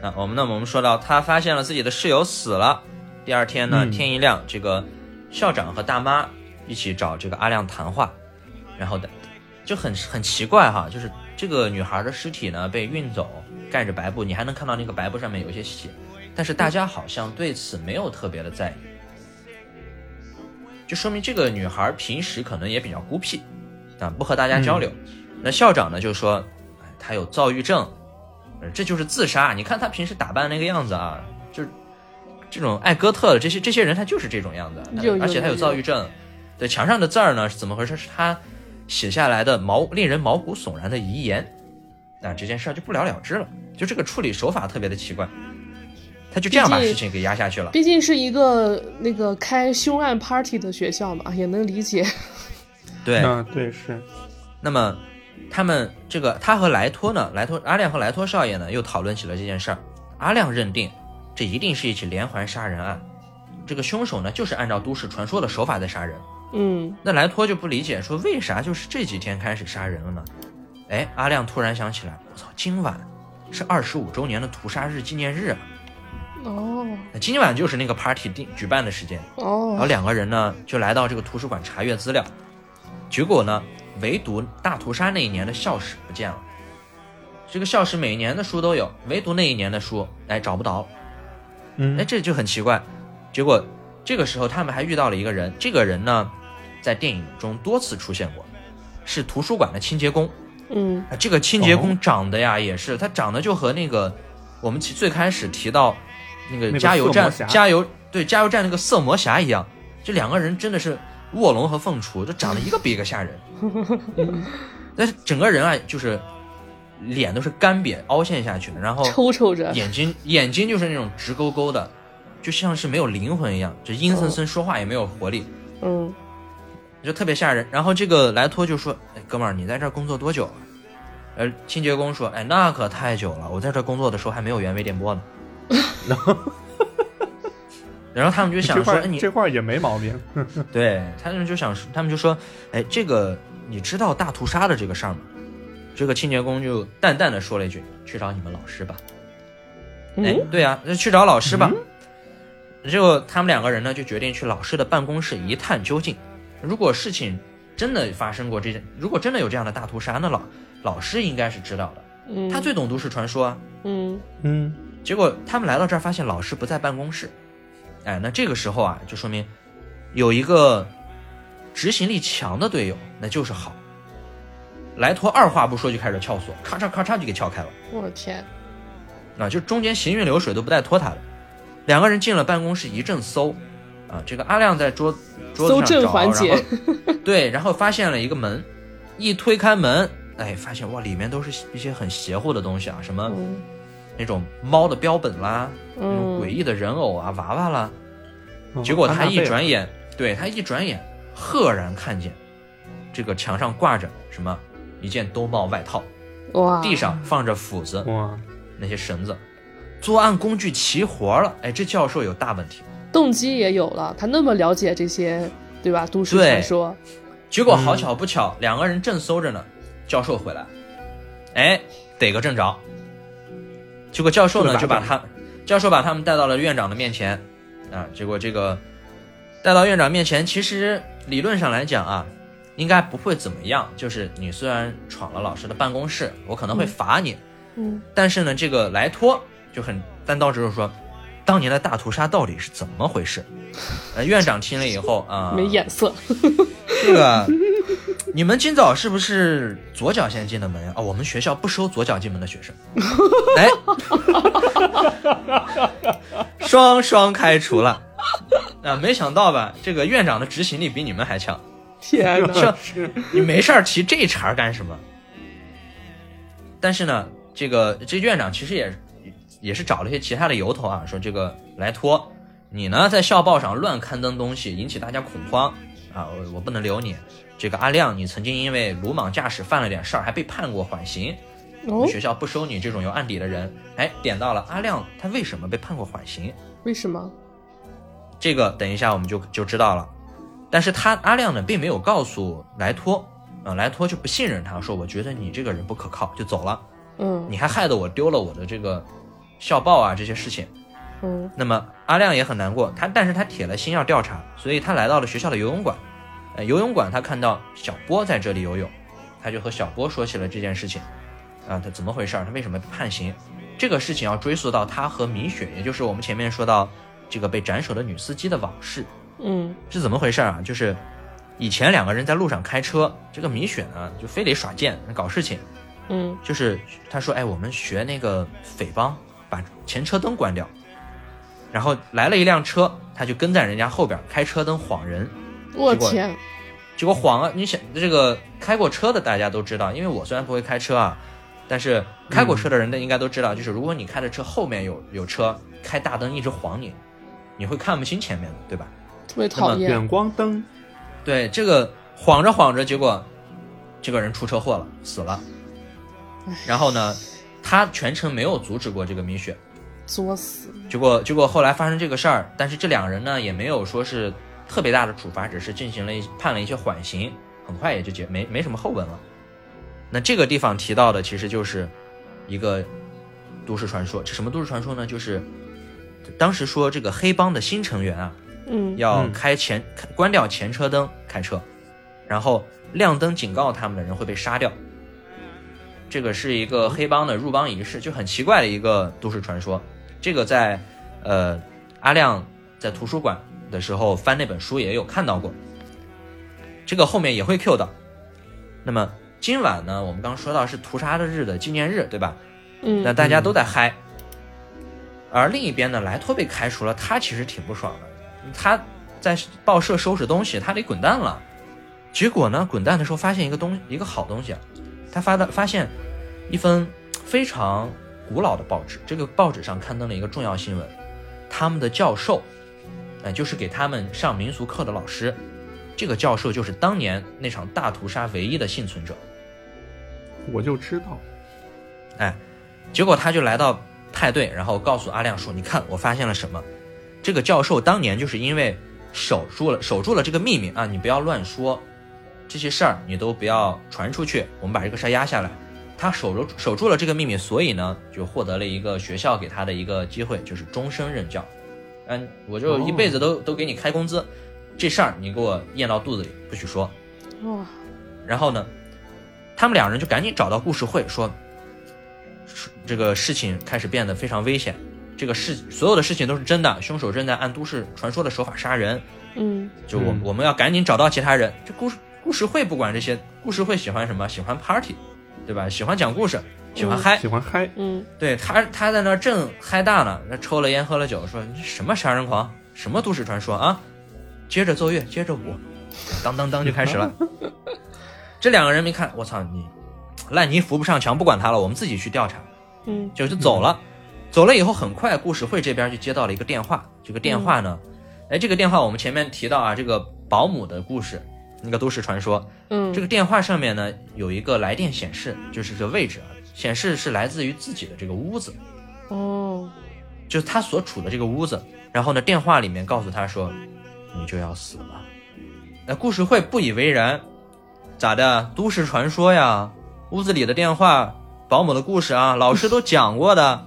那我们呢？我们说到他发现了自己的室友死了，第二天呢，嗯天一亮，这个校长和大妈一起找这个阿亮谈话，然后的就很很奇怪哈，就是这个女孩的尸体呢被运走，盖着白布，你还能看到那个白布上面有一些血，但是大家好像对此没有特别的在意，就说明这个女孩平时可能也比较孤僻，啊，不和大家交流。那校长呢就说，哎她有躁郁症，呃这就是自杀。你看她平时打扮那个样子啊，就是这种爱哥特的这些这些人，他就是这种样子，而且他有有躁郁症。对，墙上的字儿呢是怎么回事？是他写下来的毛令人毛骨悚然的遗言。那这件事儿就不了了之了，就这个处理手法特别的奇怪，他就这样把事情给压下去了。毕竟是一个那个开凶案 party 的学校嘛，也能理解。<laughs> 对，嗯，对，是，那么他们这个他和莱托呢，莱托阿亮和莱托少爷呢又讨论起了这件事儿。阿亮认定这一定是一起连环杀人案，这个凶手呢就是按照都市传说的手法在杀人。嗯，那莱托就不理解，说为啥就是这几天开始杀人了呢？哎，阿亮突然想起来，我操，今晚是二十五周年的屠杀日纪念日啊！哦那今晚就是那个 party 定举办的时间。哦然后哦，两个人呢就来到这个图书馆查阅资料，结果呢，唯独大屠杀那一年的校史不见了。这个校史每一年的书都有，唯独那一年的书，哎，找不到了。嗯哎，，这就很奇怪。结果这个时候他们还遇到了一个人，这个人呢，在电影中多次出现过，是图书馆的清洁工。嗯啊，这个清洁哦工长得呀，也是他长得就和那个我们其最开始提到那个加油站加油对加油站那个色魔侠一样，这两个人真的是卧龙和凤雏，就长得一个比一个吓人。<laughs> 但是整个人啊，就是脸都是干瘪凹陷下去的，然后抽抽着，眼睛眼睛就是那种直勾勾的，就像是没有灵魂一样，就阴森森，说话也没有活力。嗯就特别吓人。然后这个莱托就说：“哎，哥们儿，你在这儿工作多久了？”呃，清洁工说：“哎，那可太久了，我在这儿工作的时候还没有原微电波呢。”然后然后他们就想说：“这哎，你这块也没毛病。<laughs> 对他们就想说，他们就说：哎，这个你知道大屠杀的这个事儿吗？”这个清洁工就淡淡的说了一句：“去找你们老师吧。”哎嗯，对呀、那去找老师吧。结果他们两个人呢，就决定去老师的办公室一探究竟。如果事情真的发生过这件，如果真的有这样的大屠杀，那老老师应该是知道的，嗯，他最懂都市传说啊。嗯嗯结果他们来到这儿，发现老师不在办公室。哎，那这个时候啊，就说明有一个执行力强的队友，那就是好。莱托二话不说就开始撬锁，咔嚓咔嚓就给撬开了。我的天，啊，就中间行云流水都不带拖沓的。两个人进了办公室，一阵搜，啊，这个阿亮在桌桌子搜证上找，环节然后 <laughs> <laughs> 对，然后发现了一个门，一推开门，哎，发现哇，里面都是一些很邪乎的东西啊，什么嗯那种猫的标本啦，那种嗯诡异的人偶啊、娃娃啦。嗯结果他一转眼，对他一转眼，赫然看见这个墙上挂着什么一件兜帽外套，哇，地上放着斧子，哇，那些绳子，作案工具齐活了，哎，这教授有大问题。动机也有了，他那么了解这些，对吧？都市对传说，结果好巧不巧，两个人正搜着呢，教授回来，哎，逮个正着。结果教授呢就把他，教授把他们带到了院长的面前，啊，结果这个带到院长面前，其实理论上来讲啊，应该不会怎么样。就是你虽然闯了老师的办公室，我可能会罚你，嗯，但是呢，这个莱托就很单刀直入说，当年的大屠杀到底是怎么回事？<laughs> 呃，院长听了以后啊，没眼色。<laughs> 这个，你们今早是不是左脚先进的门呀？哦，我们学校不收左脚进门的学生。<laughs> 哎，双双开除了。啊，没想到吧？这个院长的执行力比你们还强。天哪！是你没事儿提这茬干什么？但是呢，这个这院长其实也也是找了一些其他的由头啊，说这个莱托，你呢在校报上乱刊登东西，引起大家恐慌啊，我我不能留你。这个阿亮，你曾经因为鲁莽驾驶犯了点事儿，还被判过缓刑。我哦们，学校不收你这种有案底的人。哎，点到了阿亮，他为什么被判过缓刑？为什么？这个等一下我们就就知道了。但是他阿亮呢，并没有告诉莱托，啊、莱托就不信任他，说我觉得你这个人不可靠，就走了。嗯你还害得我丢了我的这个校报啊这些事情。嗯那么阿亮也很难过，他但是他铁了心要调查，所以他来到了学校的游泳馆。呃，游泳馆他看到小波在这里游泳，他就和小波说起了这件事情。啊，他怎么回事儿？他为什么被判刑？这个事情要追溯到他和米雪，也就是我们前面说到这个被斩首的女司机的往事。嗯是怎么回事啊？就是以前两个人在路上开车，这个米雪呢就非得耍贱搞事情，嗯就是他说，哎，我们学那个匪帮，把前车灯关掉，然后来了一辆车，他就跟在人家后边开车灯晃人，结果我天，结果晃了。你想这个开过车的大家都知道，因为我虽然不会开车啊，但是开过车的人的应该都知道，就是如果你开的车后面有有车开大灯一直晃你，你会看不清前面的，对吧？特别讨厌。远光灯，对，这个晃着晃着，结果这个人出车祸了，死了。然后呢，他全程没有阻止过这个米雪。作死。结果结果后来发生这个事儿，但是这两个人呢也没有说是特别大的处罚，只是进行了一判了一些缓刑，很快也就结没没什么后文了。那这个地方提到的其实就是一个都市传说，这什么都市传说呢？就是当时说这个黑帮的新成员啊，嗯要嗯开前、关掉前车灯开车，然后亮灯警告他们的人会被杀掉。这个是一个黑帮的入帮仪式，就很奇怪的一个都市传说。这个在呃阿亮在图书馆的时候翻那本书也有看到过，这个后面也会 Q 到。那么今晚呢，我们刚说到是屠杀的日的纪念日，对吧？嗯那嗯大家都在嗨。而另一边呢，莱托被开除了，他其实挺不爽的。他在报社收拾东西，他得滚蛋了。结果呢，滚蛋的时候发现一个东一个好东西啊，他发的发现一份非常古老的报纸。这个报纸上刊登了一个重要新闻，他们的教授，呃，就是给他们上民俗课的老师，这个教授就是当年那场大屠杀唯一的幸存者。我就知道，哎，结果他就来到派对，然后告诉阿亮说：“你看，我发现了什么？这个教授当年就是因为守住了守住了这个秘密啊，你不要乱说，这些事儿你都不要传出去，我们把这个事儿压下来。他守住守住了这个秘密，所以呢，就获得了一个学校给他的一个机会，就是终身任教。嗯，我就一辈子都、都给你开工资，这事儿你给我咽到肚子里，不许说。哇，然后呢，他们两人就赶紧找到故事会，说说这个事情开始变得非常危险，这个事所有的事情都是真的，凶手正在按都市传说的手法杀人，嗯就我、嗯我们要赶紧找到其他人。这故事故事会不管这些，故事会喜欢什么？喜欢 party，对吧？喜欢讲故事，喜欢嗯嗨。喜欢嗨，嗯对他，他在那儿正嗨大呢，那抽了烟喝了酒，说你什么杀人狂，什么都市传说啊！接着奏乐，接着舞，当当当就开始了。<laughs> 这两个人没看，我操你，烂泥扶不上墙，不管他了，我们自己去调查，嗯就就走了。走了以后，很快故事会这边就接到了一个电话，这个电话呢，哎，这个电话我们前面提到啊，这个保姆的故事，那个都市传说，嗯，这个电话上面呢有一个来电显示，就是这个位置啊，显示是来自于自己的这个屋子。哦，就是他所处的这个屋子，然后呢，电话里面告诉他说，你就要死了。那故事会不以为然，咋的？都市传说呀，屋子里的电话，保姆的故事啊，老师都讲过的，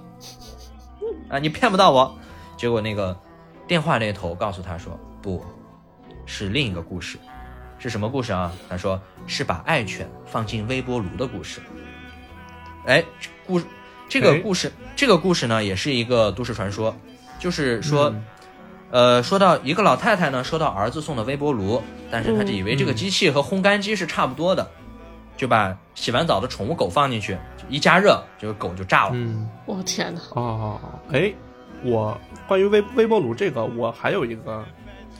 <laughs> 啊，你骗不到我。结果那个电话那头告诉他说，不是另一个故事，是什么故事啊？他说是把爱犬放进微波炉的故事。哎，故这个哎故事，这个故事呢，也是一个都市传说，就是说，嗯呃，说到一个老太太呢，收到儿子送的微波炉，但是她就以为这个嗯机器和烘干机是差不多的，就把洗完澡的宠物狗放进去，一加热，这个狗就炸了。嗯，我天哪！哦，哎，我关于微微波炉这个，我还有一个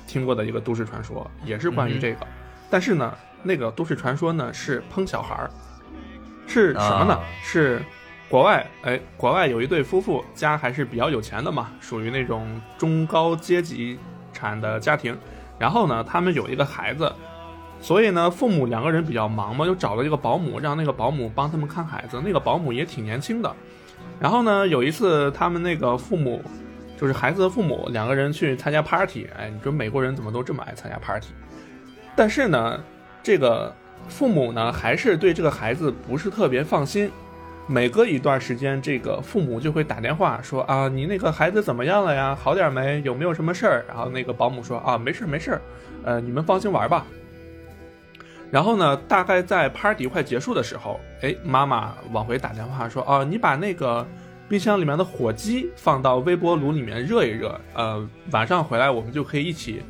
听过的一个都市传说，也是关于这个，但是呢，那个都市传说呢是烹小孩儿，是什么呢？啊是国外，哎，国外有一对夫妇，家还是比较有钱的嘛，属于那种中高阶级产的家庭。然后呢，他们有一个孩子，所以呢，父母两个人比较忙嘛，就找了一个保姆，让那个保姆帮他们看孩子。那个保姆也挺年轻的。然后呢，有一次他们那个父母，就是孩子的父母两个人去参加 party，哎，你说美国人怎么都这么爱参加 party？但是呢，这个父母呢还是对这个孩子不是特别放心。每隔一段时间，这个父母就会打电话说啊，你那个孩子怎么样了呀？好点没？有没有什么事儿？然后那个保姆说啊，没事没事，呃，你们放心玩吧。然后呢，大概在 party 快结束的时候，哎，妈妈往回打电话说啊，你把那个冰箱里面的火鸡放到微波炉里面热一热，呃，晚上回来我们就可以一起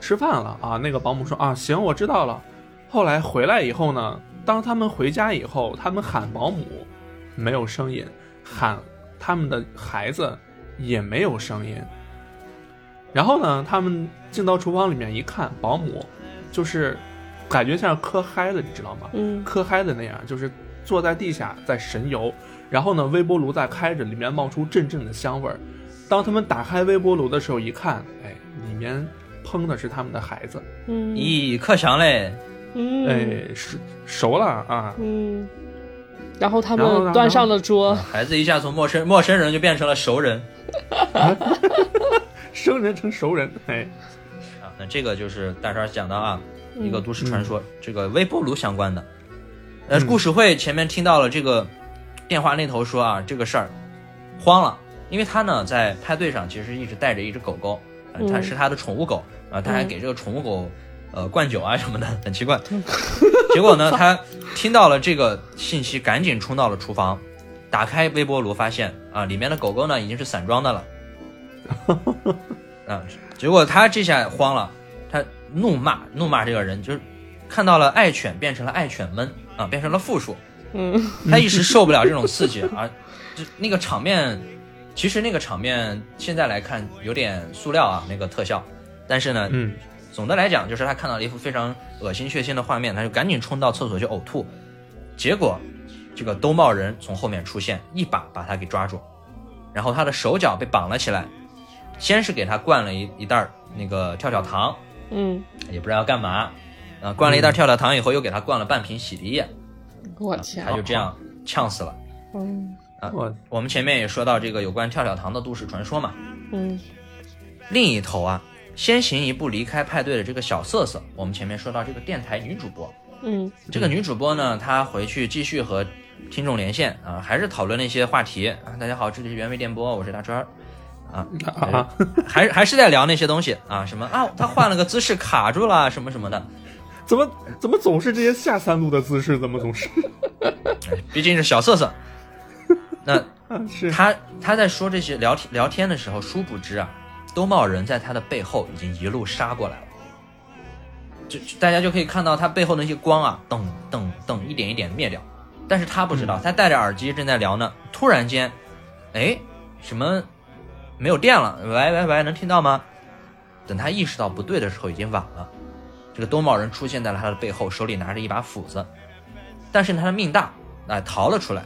吃饭了啊。那个保姆说啊，行，我知道了。后来回来以后呢，当他们回家以后，他们喊保姆没有声音，喊他们的孩子也没有声音。然后呢，他们进到厨房里面一看，保姆就是感觉像磕嗨了，你知道吗？嗯，磕嗨的那样，就是坐在地下在神游，然后呢，微波炉在开着，里面冒出阵阵的香味儿。当他们打开微波炉的时候，一看，哎，里面烹的是他们的孩子，嗯，咦，克强嘞，嗯，哎，熟熟了啊，嗯，然后他们端上了桌，孩子一下从陌生陌生人就变成了熟人。<laughs> 生人成熟人，哎，啊。那这个就是大川讲的啊，嗯。一个都市传说，这个微波炉相关的。呃，嗯。故事会前面听到了这个电话那头说啊，这个事儿慌了，因为他呢在派对上其实一直带着一只狗狗，呃，它嗯是他的宠物狗啊，他还嗯给这个宠物狗呃灌酒啊什么的，很奇怪。结果呢，<laughs> 他听到了这个信息，赶紧冲到了厨房，打开微波炉，发现啊里面的狗狗呢已经是散装的了。<laughs> 啊，结果他这下慌了，他怒骂怒骂这个人，就是看到了爱犬变成了爱犬们啊，变成了复数，嗯他一时受不了这种刺激啊，就那个场面，其实那个场面现在来看有点塑料啊，那个特效，但是呢，嗯，总的来讲就是他看到了一幅非常恶心血腥的画面，他就赶紧冲到厕所去呕吐，结果这个兜帽人从后面出现，一把把他给抓住，然后他的手脚被绑了起来，先是给他灌了一一袋儿那个跳跳糖，嗯，也不知道要干嘛，啊，灌了一袋跳跳糖以后，又给他灌了半瓶洗涤液，我天他，就这样呛死了。嗯我我们前面也说到这个有关跳跳糖的都市传说嘛。嗯另一头啊，先行一步离开派对的这个小瑟瑟，我们前面说到这个电台女主播，嗯这个女主播呢，她回去继续和听众连线啊，还是讨论那些话题啊。大家好，这里是原味电波，我是大川儿啊，啊，还还是在聊那些东西啊，什么啊，她换了个姿势卡住了，什么什么的。怎么怎么总是这些下三路的姿势？怎么总是？<laughs> 哎毕竟是小瑟瑟，那 <laughs> 他他在说这些聊天聊天的时候，殊不知啊，兜帽人在他的背后已经一路杀过来了。就就大家就可以看到他背后那些光啊，噔噔噔，一点一点灭掉。但是他不知道，他戴着耳机正在聊呢，突然间，哎，什么没有电了？喂喂喂，能听到吗？等他意识到不对的时候，已经晚了。这个兜帽人出现在了他的背后，手里拿着一把斧子，但是他的命大，啊、逃了出来。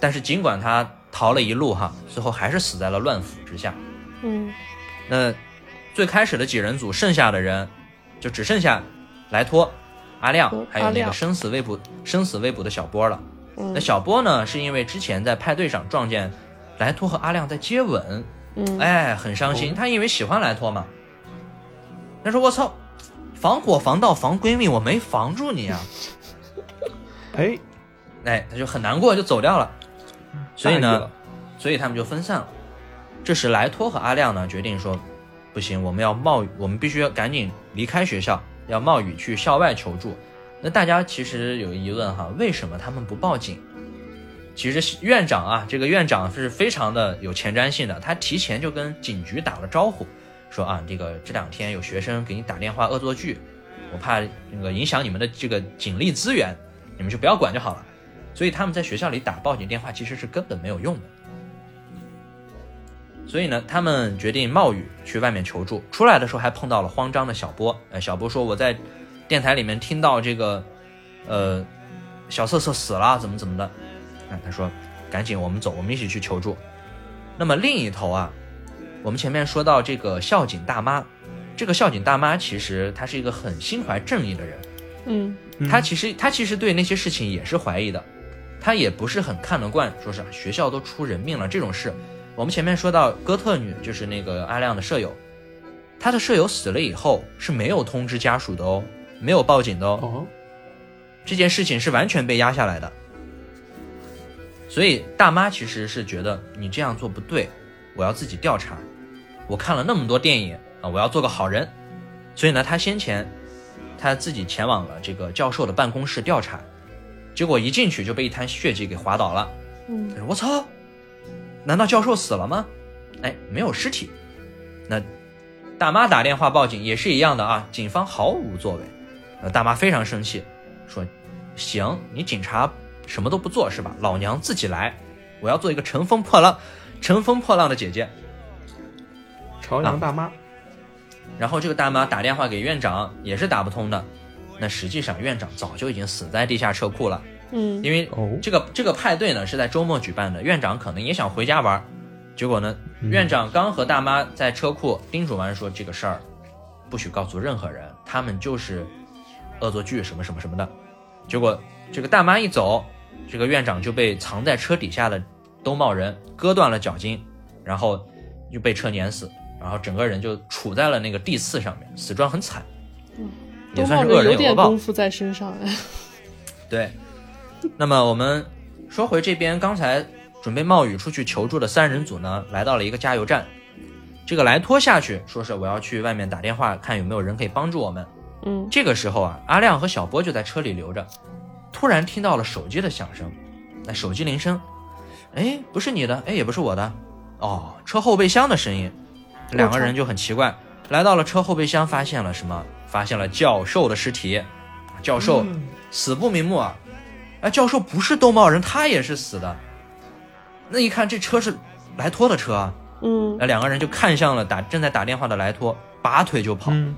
但是尽管他逃了一路哈，最后还是死在了乱斧之下。嗯那最开始的几人组，剩下的人就只剩下莱托、阿亮嗯，还有那个生死未卜、生死未卜的小波了。那嗯小波呢，是因为之前在派对上撞见莱托和阿亮在接吻，嗯，哎，很伤心。他因为喜欢莱托嘛，他说我操，防火防盗防闺蜜，我没防住你啊！<laughs> 哎，哎，他就很难过，就走掉了。所以呢所以他们就分散了。这时莱托和阿亮呢决定说，不行，我们要冒雨，我们必须要赶紧离开学校，要冒雨去校外求助。那大家其实有疑问哈，<laughs> 为什么他们不报警？其实院长啊，这个院长是非常的有前瞻性的，他提前就跟警局打了招呼，说啊，这个这两天有学生给你打电话恶作剧，我怕那个影响你们的这个警力资源，你们就不要管就好了。所以他们在学校里打报警电话其实是根本没有用的。所以呢，他们决定冒雨去外面求助。出来的时候还碰到了慌张的小波。呃，小波说我在电台里面听到这个，呃，小瑟瑟死了，怎么怎么的。哎，他说赶紧我们走，我们一起去求助。那么另一头啊，我们前面说到这个校警大妈，这个校警大妈其实她是一个很心怀正义的人。嗯她其实她其实对那些事情也是怀疑的，他也不是很看得惯，说是学校都出人命了这种事。我们前面说到哥特女就是那个阿亮的舍友，他的舍友死了以后是没有通知家属的哦，没有报警的哦，哦，这件事情是完全被压下来的。所以大妈其实是觉得你这样做不对，我要自己调查。我看了那么多电影啊，我要做个好人。所以呢，他先前他自己前往了这个教授的办公室调查，结果一进去就被一滩血迹给滑倒了。嗯他说：“我操，难道教授死了吗？哎，没有尸体。那大妈打电话报警也是一样的啊，警方毫无作为。呃，大妈非常生气，说：行，你警察什么都不做是吧？老娘自己来，我要做一个乘风破浪、乘风破浪的姐姐。朝阳大妈，然后这个大妈打电话给院长也是打不通的。那实际上院长早就已经死在地下车库了。”嗯。因为哦这个这个派对呢是在周末举办的，院长可能也想回家玩，结果呢，院长刚和大妈在车库叮嘱完说这个事儿不许告诉任何人，他们就是恶作剧什么什么什么的，结果这个大妈一走，这个院长就被藏在车底下的兜帽人割断了脚筋，然后就被车碾死，然后整个人就杵在了那个地刺上面，死状很惨，也算是有点功。夫在身上哎。<laughs> 对，那么我们说回这边，刚才准备冒雨出去求助的三人组呢，来到了一个加油站。这个莱托下去说是我要去外面打电话，看有没有人可以帮助我们。嗯这个时候啊，阿亮和小波就在车里留着，突然听到了手机的响声，那手机铃声，哎，不是你的，哎，也不是我的，哦，车后备箱的声音，两个人就很奇怪，来到了车后备箱，发现了什么？发现了教授的尸体，教授死不瞑目啊！哎，教授不是兜帽人，他也是死的。那一看这车是莱托的车啊，嗯那两个人就看向了打正在打电话的莱托，拔腿就跑。嗯，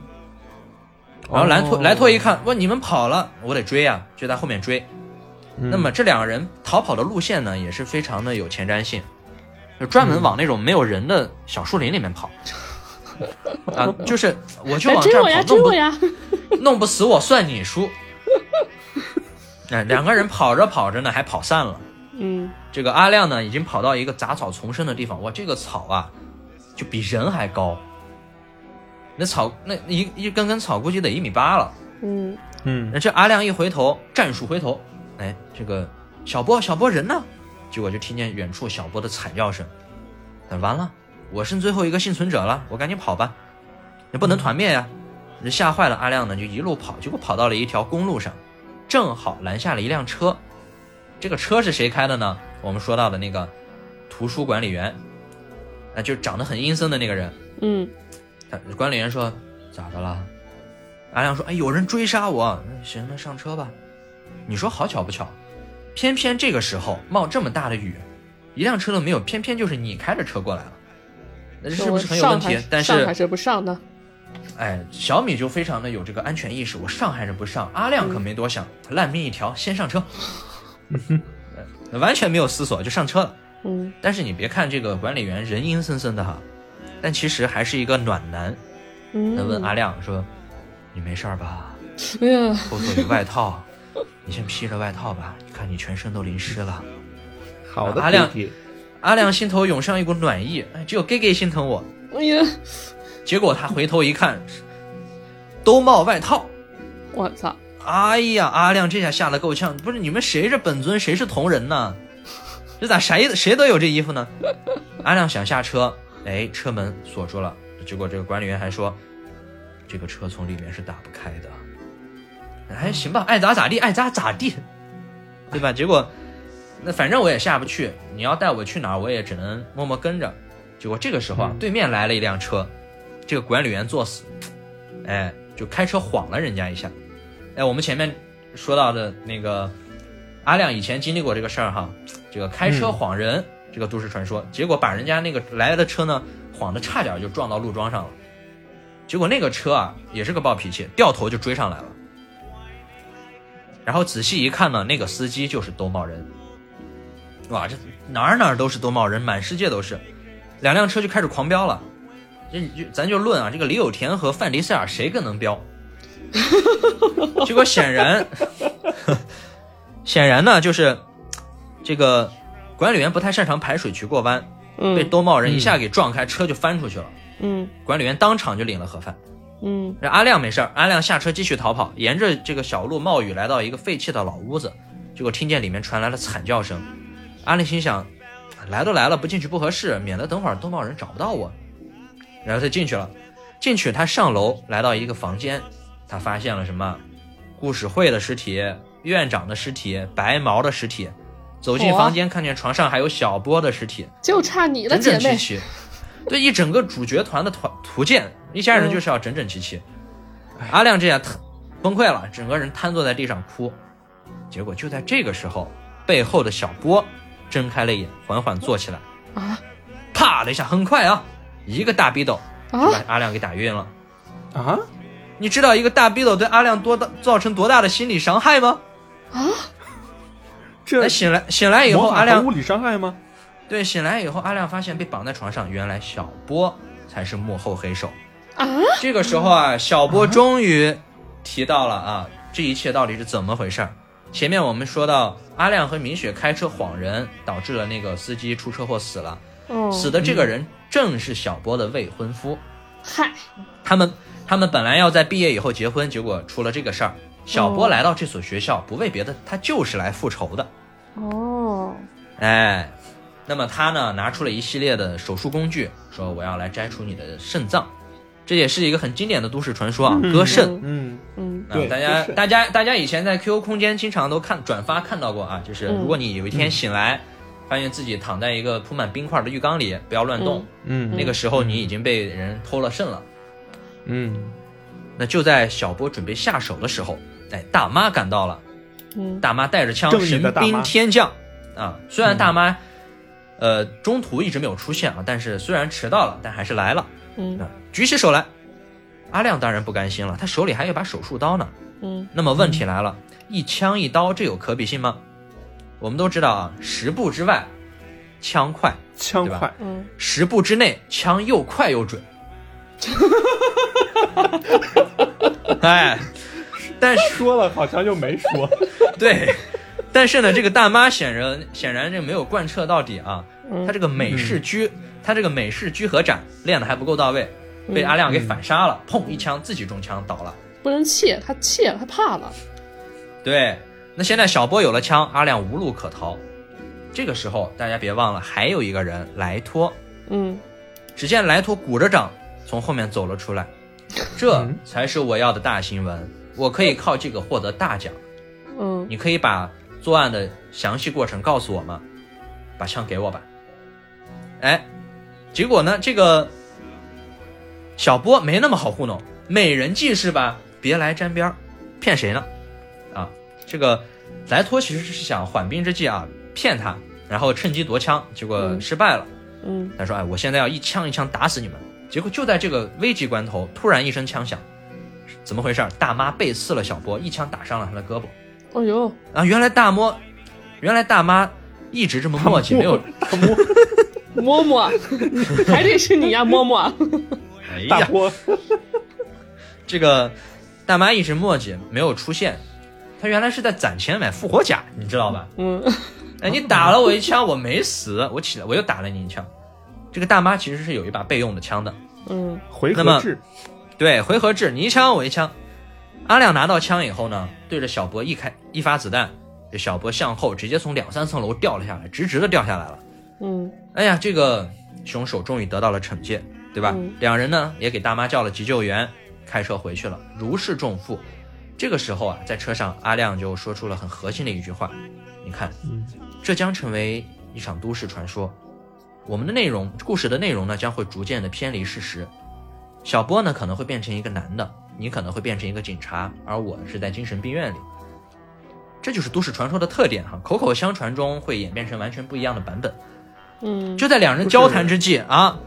然后莱托、哦莱托一看，哇，你们跑了，我得追啊，就在后面追。那么这两个人逃跑的路线呢，也是非常的有前瞻性，就专门往那种没有人的小树林里面跑。<laughs> 啊，就是我就来往这儿跑，弄不呀！<laughs> 弄不死我算你输。哎，两个人跑着跑着呢，还跑散了。嗯这个阿亮呢，已经跑到一个杂草丛生的地方，哇，这个草啊，就比人还高。那草那一一根根草估计得一米八了。嗯嗯那这阿亮一回头，战术回头，哎，这个小波小波人呢？结果就听见远处小波的惨叫声。那完了，我剩最后一个幸存者了，我赶紧跑吧，也不能团灭呀。这吓坏了阿亮呢，就一路跑，结果跑到了一条公路上，正好拦下了一辆车。这个车是谁开的呢？我们说到的那个图书管理员，啊，就长得很阴森的那个人。嗯他管理员说：“咋的了？”阿亮说：“哎，有人追杀我。那行，那上车吧。”你说好巧不巧，偏偏这个时候冒这么大的雨，一辆车都没有，偏偏就是你开着车过来了，那是不是很有问题？但是，上还是不上呢？哎，小米就非常的有这个安全意识，我上还是不上？阿亮可没多想，烂命一条，先上车，呃完全没有思索就上车了。嗯但是你别看这个管理员人阴森森的哈，但其实还是一个暖男。嗯。他问阿亮说：“你没事吧？哎呀，后座有外套，你先披着外套吧。你看你全身都淋湿了。好的阿亮弟弟阿亮心头涌上一股暖意，哎，只有 gay gay 心疼我。哎呀，结果他回头一看，兜帽外套。我操！哎呀，阿亮这下吓得够呛，不是你们谁是本尊，谁是同人呢？这咋谁谁都有这衣服呢？阿亮想下车，哎，车门锁住了。结果这个管理员还说，这个车从里面是打不开的。哎，行吧，爱咋咋地，爱咋咋地，对吧？结果，那反正我也下不去，你要带我去哪儿，我也只能默默跟着。结果这个时候啊，对面来了一辆车，这个管理员作死，哎，就开车晃了人家一下。哎，我们前面说到的那个阿亮以前经历过这个事儿哈，这个开车晃人，这个都市传说，结果把人家那个来的车呢晃的差点就撞到路桩上了，结果那个车啊也是个暴脾气，掉头就追上来了。然后仔细一看呢，那个司机就是兜帽人，哇，这哪儿哪儿都是兜帽人，满世界都是，两辆车就开始狂飙了。这就咱就论啊，这个李有田和范迪塞尔谁更能飙？<laughs> 结果显然，显然呢，就是这个管理员不太擅长排水渠过弯，被嗯兜帽人一下给撞开，车就翻出去了。嗯管理员当场就领了盒饭。嗯这阿亮没事儿，阿亮下车继续逃跑，沿着这个小路冒雨来到一个废弃的老屋子，结果听见里面传来了惨叫声。阿亮心想，来都来了，不进去不合适，免得等会儿兜帽人找不到我。然后他进去了，进去他上楼来到一个房间，他发现了什么？故事会的尸体、院长的尸体、白毛的尸体。走进房间，看见床上还有小波的尸体，就差你了，整姐妹。整齐齐。对，一整个主角团的团图鉴，一家人就是要整整齐齐。阿亮这下崩溃了，整个人瘫坐在地上哭。结果就在这个时候，背后的小波睁开了眼，缓缓坐起来，啊啪的一下，很快啊，一个大逼斗就把啊！阿亮给打晕了。啊，你知道一个大逼斗对阿亮多大造成多大的心理伤害吗？啊这醒来醒来以后，阿亮物理伤害吗？对醒来以后，阿亮发现被绑在床上，原来小波才是幕后黑手。啊！这个时候啊，小波终于提到了啊，这一切到底是怎么回事儿？前面我们说到阿亮和明雪开车晃人，导致了那个司机出车祸死了，哦，死的这个人正是小波的未婚夫。嗨，他们他们本来要在毕业以后结婚，结果出了这个事儿。小波哦来到这所学校，不为别的，他就是来复仇的。哦，哎，那么他呢拿出了一系列的手术工具，说我要来摘除你的肾脏，这也是一个很经典的都市传说啊，割肾。嗯，嗯。啊，对大家大家大家以前在 QQ 空间经常都看转发看到过啊，就是嗯。如果你有一天醒来，发现自己躺在一个铺满冰块的浴缸里，不要乱动，嗯。那个时候你已经被人偷了肾了。嗯。那就在小波准备下手的时候，哎，大妈赶到了，嗯。大妈带着枪，神兵天降。啊！虽然大妈，呃，中途一直没有出现啊，但是虽然迟到了，但还是来了嗯啊！举起手来，阿亮当然不甘心了，他手里还有把手术刀呢。嗯那么问题来了，一枪一刀，这有可比性吗？我们都知道啊，十步之外，枪快；枪快，嗯，十步之内，枪又快又准。哎，但是 <laughs> 说了好像又没说。对，但是呢，这个大妈显然显然这没有贯彻到底啊。嗯她这个美式居，她这个美式居合斩练的还不够到位，被嗯阿亮给反杀了，砰一枪自己中枪倒了。不能怯，他怯了，他怕了。对，那现在小波有了枪，阿亮无路可逃。这个时候，大家别忘了，还有一个人莱托。嗯只见莱托鼓着掌从后面走了出来，这嗯才是我要的大新闻。我可以靠这个获得大奖。嗯你可以把作案的详细过程告诉我吗？把枪给我吧。哎，结果呢，这个小波没那么好糊弄，美人计是吧？别来沾边儿，骗谁呢？啊，这个莱托其实是想缓兵之计啊，骗他，然后趁机夺枪，结果嗯失败了。嗯他说：“哎，我现在要一枪一枪打死你们。”结果就在这个危急关头，突然一声枪响，怎么回事？大妈背刺了小波，一枪打伤了他的胳膊。哦呦，啊，原来大妈，原来大妈一直这么磨叽，没有。大摸 <laughs> 摸摸，<laughs> 还得是你呀，摸摸。哎呀，大波，<laughs> 这个大妈一直墨迹，没有出现。她原来是在攒钱买复活甲，你知道吧？嗯哎，你打了我一枪，我没死，我起来我又打了你一枪。这个大妈其实是有一把备用的枪的，嗯回那么合制，对，回合制，你一枪我一枪。阿亮拿到枪以后呢，对着小博一开一发子弹，这小博向后直接从两三层楼掉了下来，直直的掉下来了。嗯哎呀，这个凶手终于得到了惩戒，对吧？嗯两人呢也给大妈叫了急救员，开车回去了，如释重负。这个时候啊，在车上，阿亮就说出了很核心的一句话：“你看，嗯这将成为一场都市传说。我们的内容，故事的内容呢，将会逐渐的偏离事实。小波呢可能会变成一个男的，你可能会变成一个警察，而我是在精神病院里。这就是都市传说的特点哈，口口相传中会演变成完全不一样的版本。嗯，就在两人交谈之际啊，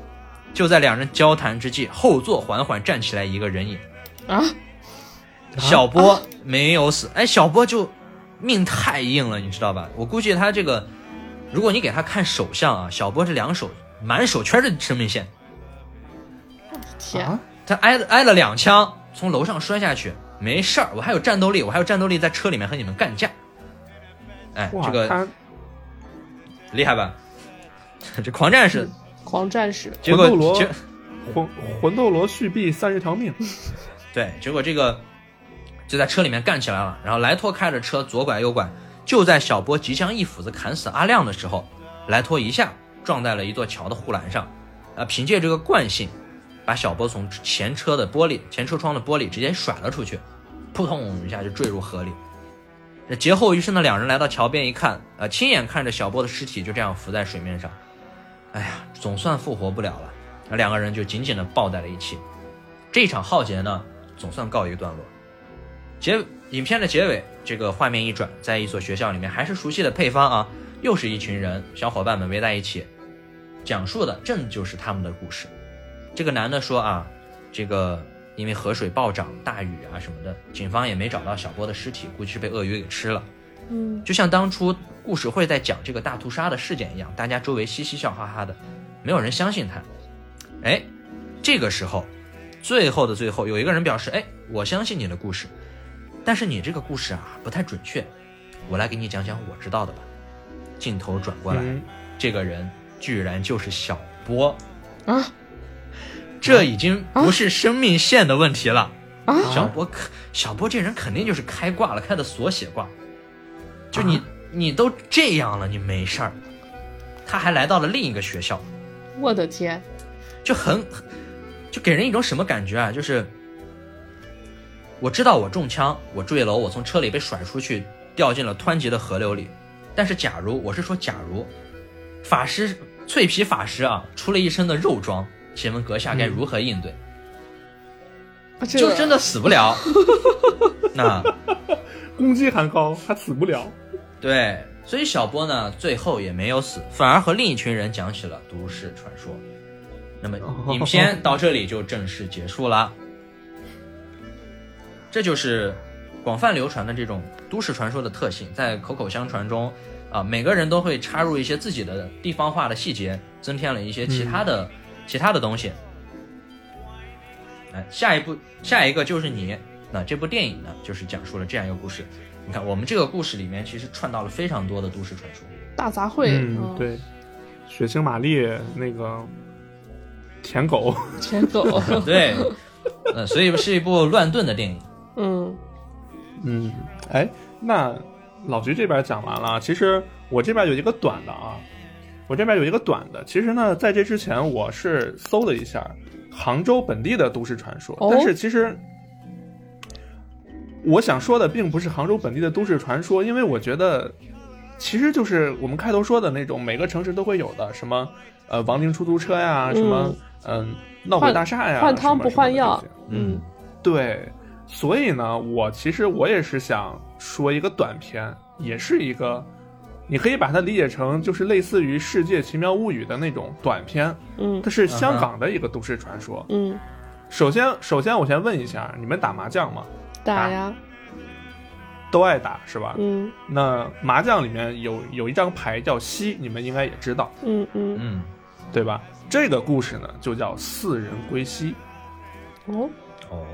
就在两人交谈之际，后座缓缓站起来一个人影。啊，小波没有死，哎，小波就命太硬了，你知道吧？我估计他这个，如果你给他看手相啊，小波这两手满手全是生命线，天，啊，他挨了挨了两枪，从楼上摔下去，没事儿，我还有战斗力，我还有战斗力在车里面和你们干架。哎，这个厉害吧？<laughs> 这狂战士，狂战士，结果魂斗罗魂魂斗罗续币三十条命，<laughs> 对，结果这个就在车里面干起来了。然后莱托开着车左拐右拐，就在小波即将一斧子砍死阿亮的时候，莱托一下撞在了一座桥的护栏上，啊，凭借这个惯性，把小波从前车的玻璃、前车窗的玻璃直接甩了出去，扑通一下就坠入河里。这劫后余生的两人来到桥边一看，呃，亲眼看着小波的尸体就这样浮在水面上，哎呀，总算复活不了了。那两个人就紧紧的抱在了一起。这场浩劫呢，总算告一个段落。结影片的结尾，这个画面一转，在一所学校里面，还是熟悉的配方啊，又是一群人，小伙伴们围在一起，讲述的正就是他们的故事。这个男的说啊，这个因为河水暴涨、大雨啊什么的，警方也没找到小波的尸体，估计是被鳄鱼给吃了。嗯就像当初故事会在讲这个大屠杀的事件一样，大家周围嘻嘻笑哈哈的，没有人相信他。哎，这个时候，最后的最后，有一个人表示：“哎，我相信你的故事，但是你这个故事啊不太准确，我来给你讲讲我知道的吧。”镜头转过来，嗯这个人居然就是小波，啊这已经不是生命线的问题了。啊，小波可小波这人肯定就是开挂了，开的锁血挂。就你、你都这样了，你没事儿，他还来到了另一个学校，我的天，就很就给人一种什么感觉啊？就是我知道我中枪，我坠楼，我从车里被甩出去，掉进了湍急的河流里。但是假如我是说假如，法师脆皮法师啊，出了一身的肉装，请问阁下该如何应对？就真的死不了。<laughs> 那攻击还高，还死不了。对，所以小波呢，最后也没有死，反而和另一群人讲起了都市传说。那么影片到这里就正式结束了。这就是广泛流传的这种都市传说的特性，在口口相传中，啊，每个人都会插入一些自己的地方化的细节，增添了一些其他的、其他的东西。哎，下一步，下一个就是你。那这部电影呢，就是讲述了这样一个故事。你看，我们这个故事里面其实串到了非常多的都市传说。大杂烩，嗯，，对，血腥玛丽那个舔狗，舔狗，<laughs> 对，嗯，所以是一部乱炖的电影。嗯嗯，哎，那老徐这边讲完了，其实我这边有一个短的啊，我这边有一个短的。其实呢，在这之前我是搜了一下杭州本地的都市传说，哦但是其实我想说的并不是杭州本地的都市传说，因为我觉得其实就是我们开头说的那种每个城市都会有的，什么呃亡灵出租车呀，什么嗯闹鬼大厦呀，换汤不换药什么什么的嗯。对，所以呢，我其实我也是想说一个短片，也是一个，你可以把它理解成就是类似于《世界奇妙物语》的那种短片，嗯。它是香港的一个都市传说。嗯，首先，首先我先问一下，你们打麻将吗？打呀，都爱打是吧？嗯那麻将里面有有一张牌叫西，你们应该也知道，嗯嗯，嗯，对吧？这个故事呢，就叫四人归西。哦，哦，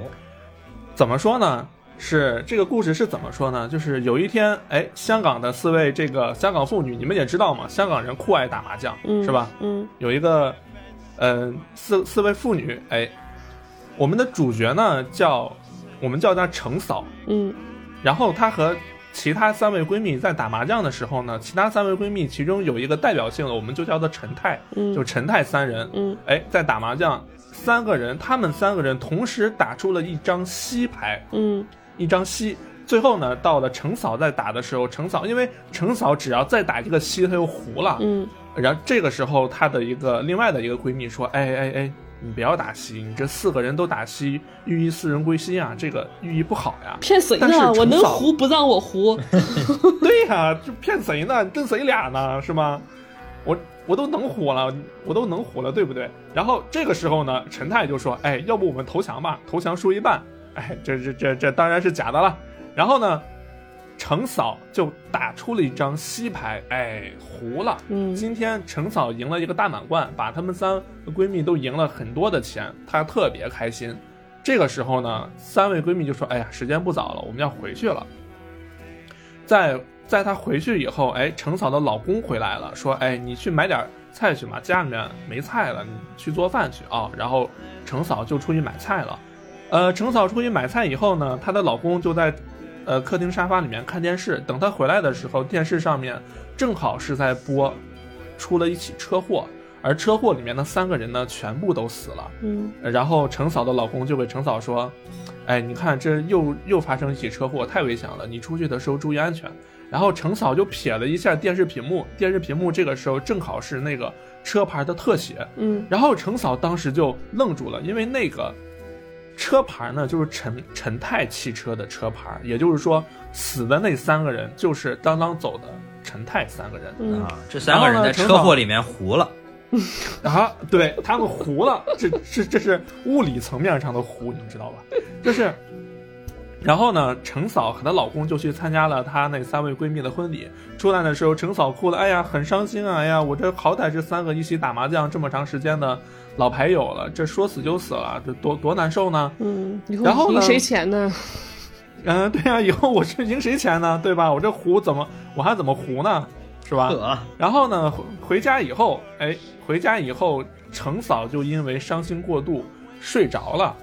怎么说呢？是这个故事是怎么说呢？就是有一天，哎，香港的四位这个香港妇女，你们也知道嘛，香港人酷爱打麻将，嗯，是吧？嗯有一个，呃，四四位妇女，哎，我们的主角呢叫我们叫她程嫂，嗯。然后她和其他三位闺蜜在打麻将的时候呢，其他三位闺蜜其中有一个代表性的，我们就叫做陈太，嗯，就陈太三人，嗯。哎，在打麻将，三个人，他们三个人同时打出了一张西牌，嗯。一张西。最后呢，到了程嫂在打的时候，程嫂因为程嫂只要再打一个西，她就胡了，嗯。然后这个时候，她的一个另外的一个闺蜜说：“哎哎哎，你不要打西，你这四个人都打西，寓意四人归西啊，这个寓意不好呀。骗谁呢？我能胡不让我胡？<laughs> <laughs> 对呀、这骗谁呢？跟谁俩呢？是吗？我我都能胡了，我都能胡了，对不对？然后这个时候呢，陈太就说：“哎，要不我们投降吧？投降输一半。哎，这这这这当然是假的了。然后呢，程嫂就打出了一张西牌，哎，胡了。嗯今天程嫂赢了一个大满贯，把她们三个闺蜜都赢了很多的钱，她特别开心。这个时候呢，三位闺蜜就说：“哎呀，时间不早了，我们要回去了。”在在她回去以后，哎，程嫂的老公回来了，说：“哎，你去买点菜去嘛，家里面没菜了，你去做饭去啊。”然后程嫂就出去买菜了。呃，程嫂出去买菜以后呢，她的老公就在呃客厅沙发里面看电视。等他回来的时候，电视上面正好是在播出了一起车祸，而车祸里面的三个人呢全部都死了。嗯然后程嫂的老公就给程嫂说：“哎，你看这又又发生一起车祸，太危险了，你出去的时候注意安全。”然后程嫂就瞥了一下电视屏幕，电视屏幕这个时候正好是那个车牌的特写，嗯然后程嫂当时就愣住了，因为那个车牌呢就是陈陈泰汽车的车牌，也就是说死的那三个人就是刚刚走的陈泰三个人。嗯啊，这三个人在车祸里面糊了。<laughs> 啊，对他们糊了，这这这是物理层面上的糊，你们知道吧？就是，然后呢，程嫂和她老公就去参加了她那三位闺蜜的婚礼。出来的时候，程嫂哭了，哎呀，很伤心啊！哎呀，我这好歹是三个一起打麻将这么长时间的老牌友了，这说死就死了，这多 <laughs> 多难受呢。嗯，然后呢赢谁钱呢？嗯，对呀、以后我是赢谁钱呢？对吧？我这胡怎么我还怎么胡呢？是吧？然后呢，回回家以后，哎，回家以后，程嫂就因为伤心过度睡着了。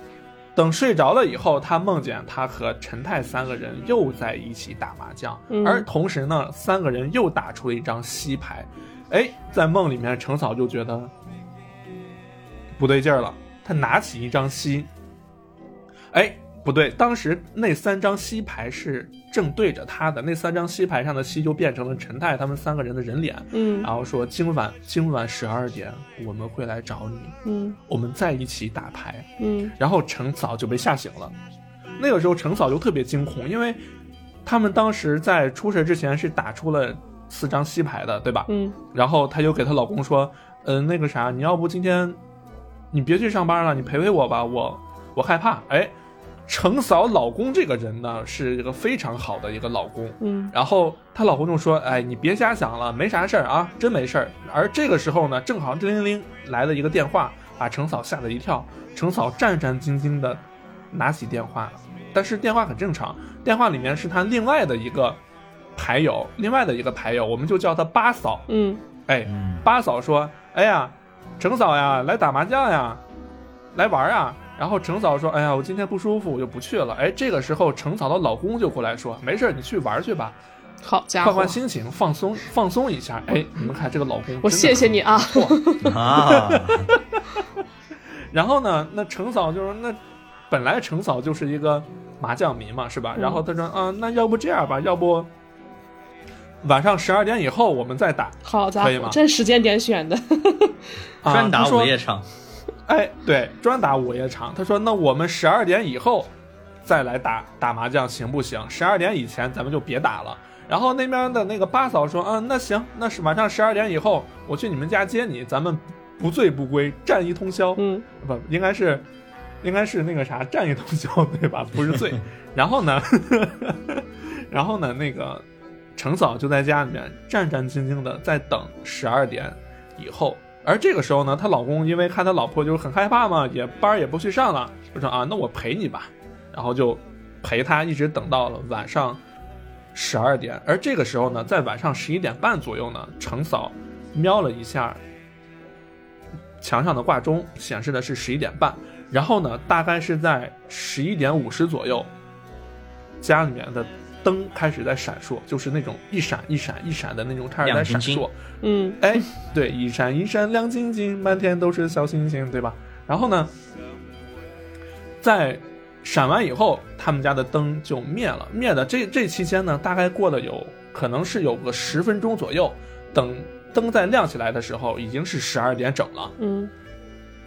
等睡着了以后，他梦见他和陈太三个人又在一起打麻将，嗯而同时呢，三个人又打出了一张西牌。哎，在梦里面，程嫂就觉得不对劲儿了，她拿起一张西，哎，不对，当时那三张西牌是正对着他的，那三张西牌上的西就变成了陈太他们三个人的人脸，嗯然后说今晚今晚十二点我们会来找你，嗯我们在一起打牌。嗯然后程嫂就被吓醒了。那个时候程嫂就特别惊恐，因为他们当时在出事之前是打出了四张西牌的，对吧？嗯然后她就给她老公说：“嗯、那个啥，你要不今天你别去上班了，你陪陪我吧，我我害怕。”哎，程嫂老公这个人呢，是一个非常好的一个老公。嗯然后她老公就说：“哎，你别瞎想了，没啥事儿啊，真没事儿。”而这个时候呢，正好叮铃铃来了一个电话，把程嫂吓了一跳。程嫂战战兢兢的拿起电话，但是电话很正常，电话里面是她另外的一个牌友，另外的一个牌友，我们就叫她八嫂。嗯哎，嗯，八嫂说：“哎呀，程嫂呀，来打麻将呀，来玩啊。”然后程嫂说：“哎呀，我今天不舒服，我就不去了。”哎，这个时候程嫂的老公就过来说：“没事，你去玩去吧。”好家伙换换，心情，放松放松一下。哎，你们看这个老公，我谢谢你啊。啊，<laughs> 然后呢，那程嫂就说，那本来程嫂就是一个麻将迷嘛，是吧？嗯然后她说，啊，那要不这样吧，要不晚上十二点以后我们再打。好家可以吗伙，这时间点选的。啊专打午夜场。哎，对，专打午夜场。他说，那我们十二点以后再来打打麻将行不行？十二点以前咱们就别打了。然后那边的那个八嫂说，嗯，那行，那是晚上十二点以后我去你们家接你，咱们不醉不归，战一通宵。嗯不，应该是，应该是那个啥，战一通宵，<laughs> 对吧？不是醉。<laughs> 然后呢，<laughs> 然后呢，那个程嫂就在家里面战战兢兢的在等十二点以后。而这个时候呢，她老公因为看她老婆就是很害怕嘛，也班也不去上了，就说啊，那我陪你吧，然后就陪他一直等到了晚上十二点。而这个时候呢，在晚上十一点半左右呢，程嫂瞄了一下墙上的挂钟，显示的是十一点半。然后呢，大概是在十一点五十左右，家里面的灯开始在闪烁，就是那种一闪一闪一闪的那种，开始在闪烁。嗯哎，对，一闪一闪亮晶晶，满天都是小星星，对吧？然后呢，在闪完以后，他们家的灯就灭了。灭的这这期间呢，大概过了有可能是有个十分钟左右。等灯再亮起来的时候，已经是十二点整了。嗯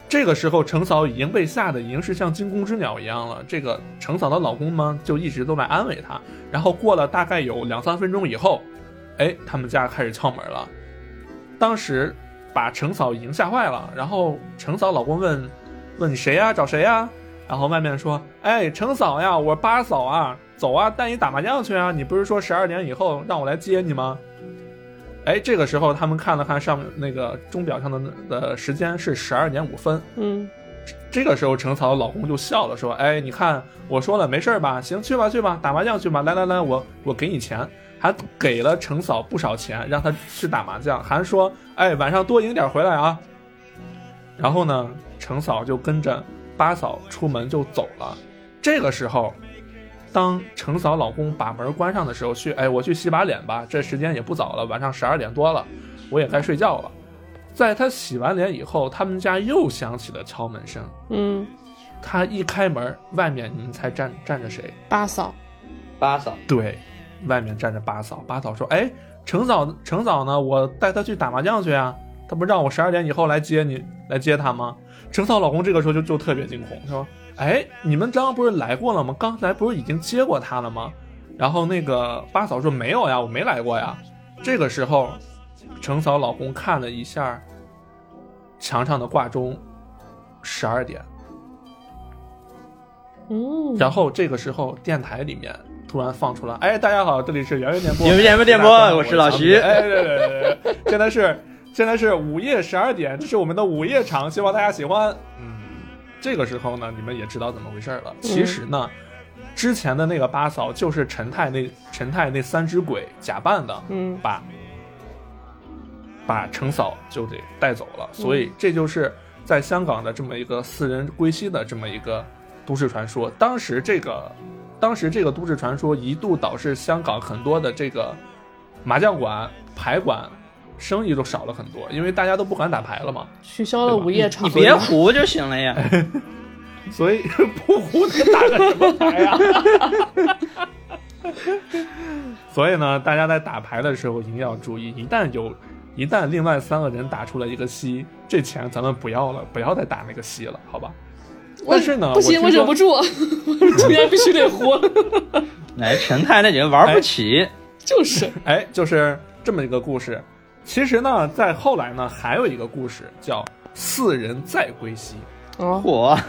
这个时候，程嫂已经被吓得已经是像惊弓之鸟一样了。这个程嫂的老公呢，就一直都在安慰她。然后过了大概有两三分钟以后，哎，他们家开始敲门了。当时把程嫂已经吓坏了。然后程嫂老公问：“问你谁呀？找谁呀？”然后外面说：“哎，程嫂呀，我八嫂啊，走啊，带你打麻将去啊！你不是说十二点以后让我来接你吗？”哎，这个时候他们看了看上面那个钟表上的的时间是十二点五分。嗯这个时候，程嫂的老公就笑了，说：“哎，你看我说了没事儿吧？行，去吧去吧，打麻将去吧。来来来，我我给你钱，还给了程嫂不少钱，让她去打麻将，还说：哎，晚上多赢点回来啊。然后呢，程嫂就跟着八嫂出门就走了。这个时候，当程嫂老公把门关上的时候，去，哎，我去洗把脸吧，这时间也不早了，晚上十二点多了，我也该睡觉了。在他洗完脸以后，他们家又响起了敲门声。嗯，她一开门，外面你们猜站站着谁？八嫂，八嫂，对，外面站着八嫂。八嫂说：“哎，程嫂，程嫂呢？我带她去打麻将去啊。她不让我十二点以后来接你，来接她吗？”程嫂老公这个时候就就特别惊恐，说：“哎，你们刚刚不是来过了吗？刚才不是已经接过他了吗？”然后那个八嫂说：“没有呀，我没来过呀。”这个时候，程嫂老公看了一下墙上的挂钟，十二点。嗯，然后这个时候，电台里面突然放出了，哎，大家好，这里是圆圆电波，圆圆电波我是老徐哎，对对对对对，现在是现在是午夜十二点，这是我们的午夜场，希望大家喜欢。嗯，这个时候呢，你们也知道怎么回事了。其实呢，之前的那个八嫂就是陈太那陈太那三只鬼假扮的，嗯把把程嫂就得带走了，所以这就是在香港的这么一个四人归西的这么一个都市传说。当时这个，当时这个都市传说一度导致香港很多的这个麻将馆、牌馆生意都少了很多，因为大家都不敢打牌了嘛。取消了午夜场，你别胡就行了呀。<laughs> 所以不胡能打个什么牌呀、<laughs> 所以呢，大家在打牌的时候一定要注意，一旦有，一旦另外三个人打出了一个西，这钱咱们不要了，不要再打那个西了，好吧？但是呢，不行，我我忍不住，我 <laughs> 今天必须得胡，来，陈太那几个玩不起，就是，哎，就是这么一个故事。其实呢，在后来呢，还有一个故事叫“四人再归西”。哦，嚯，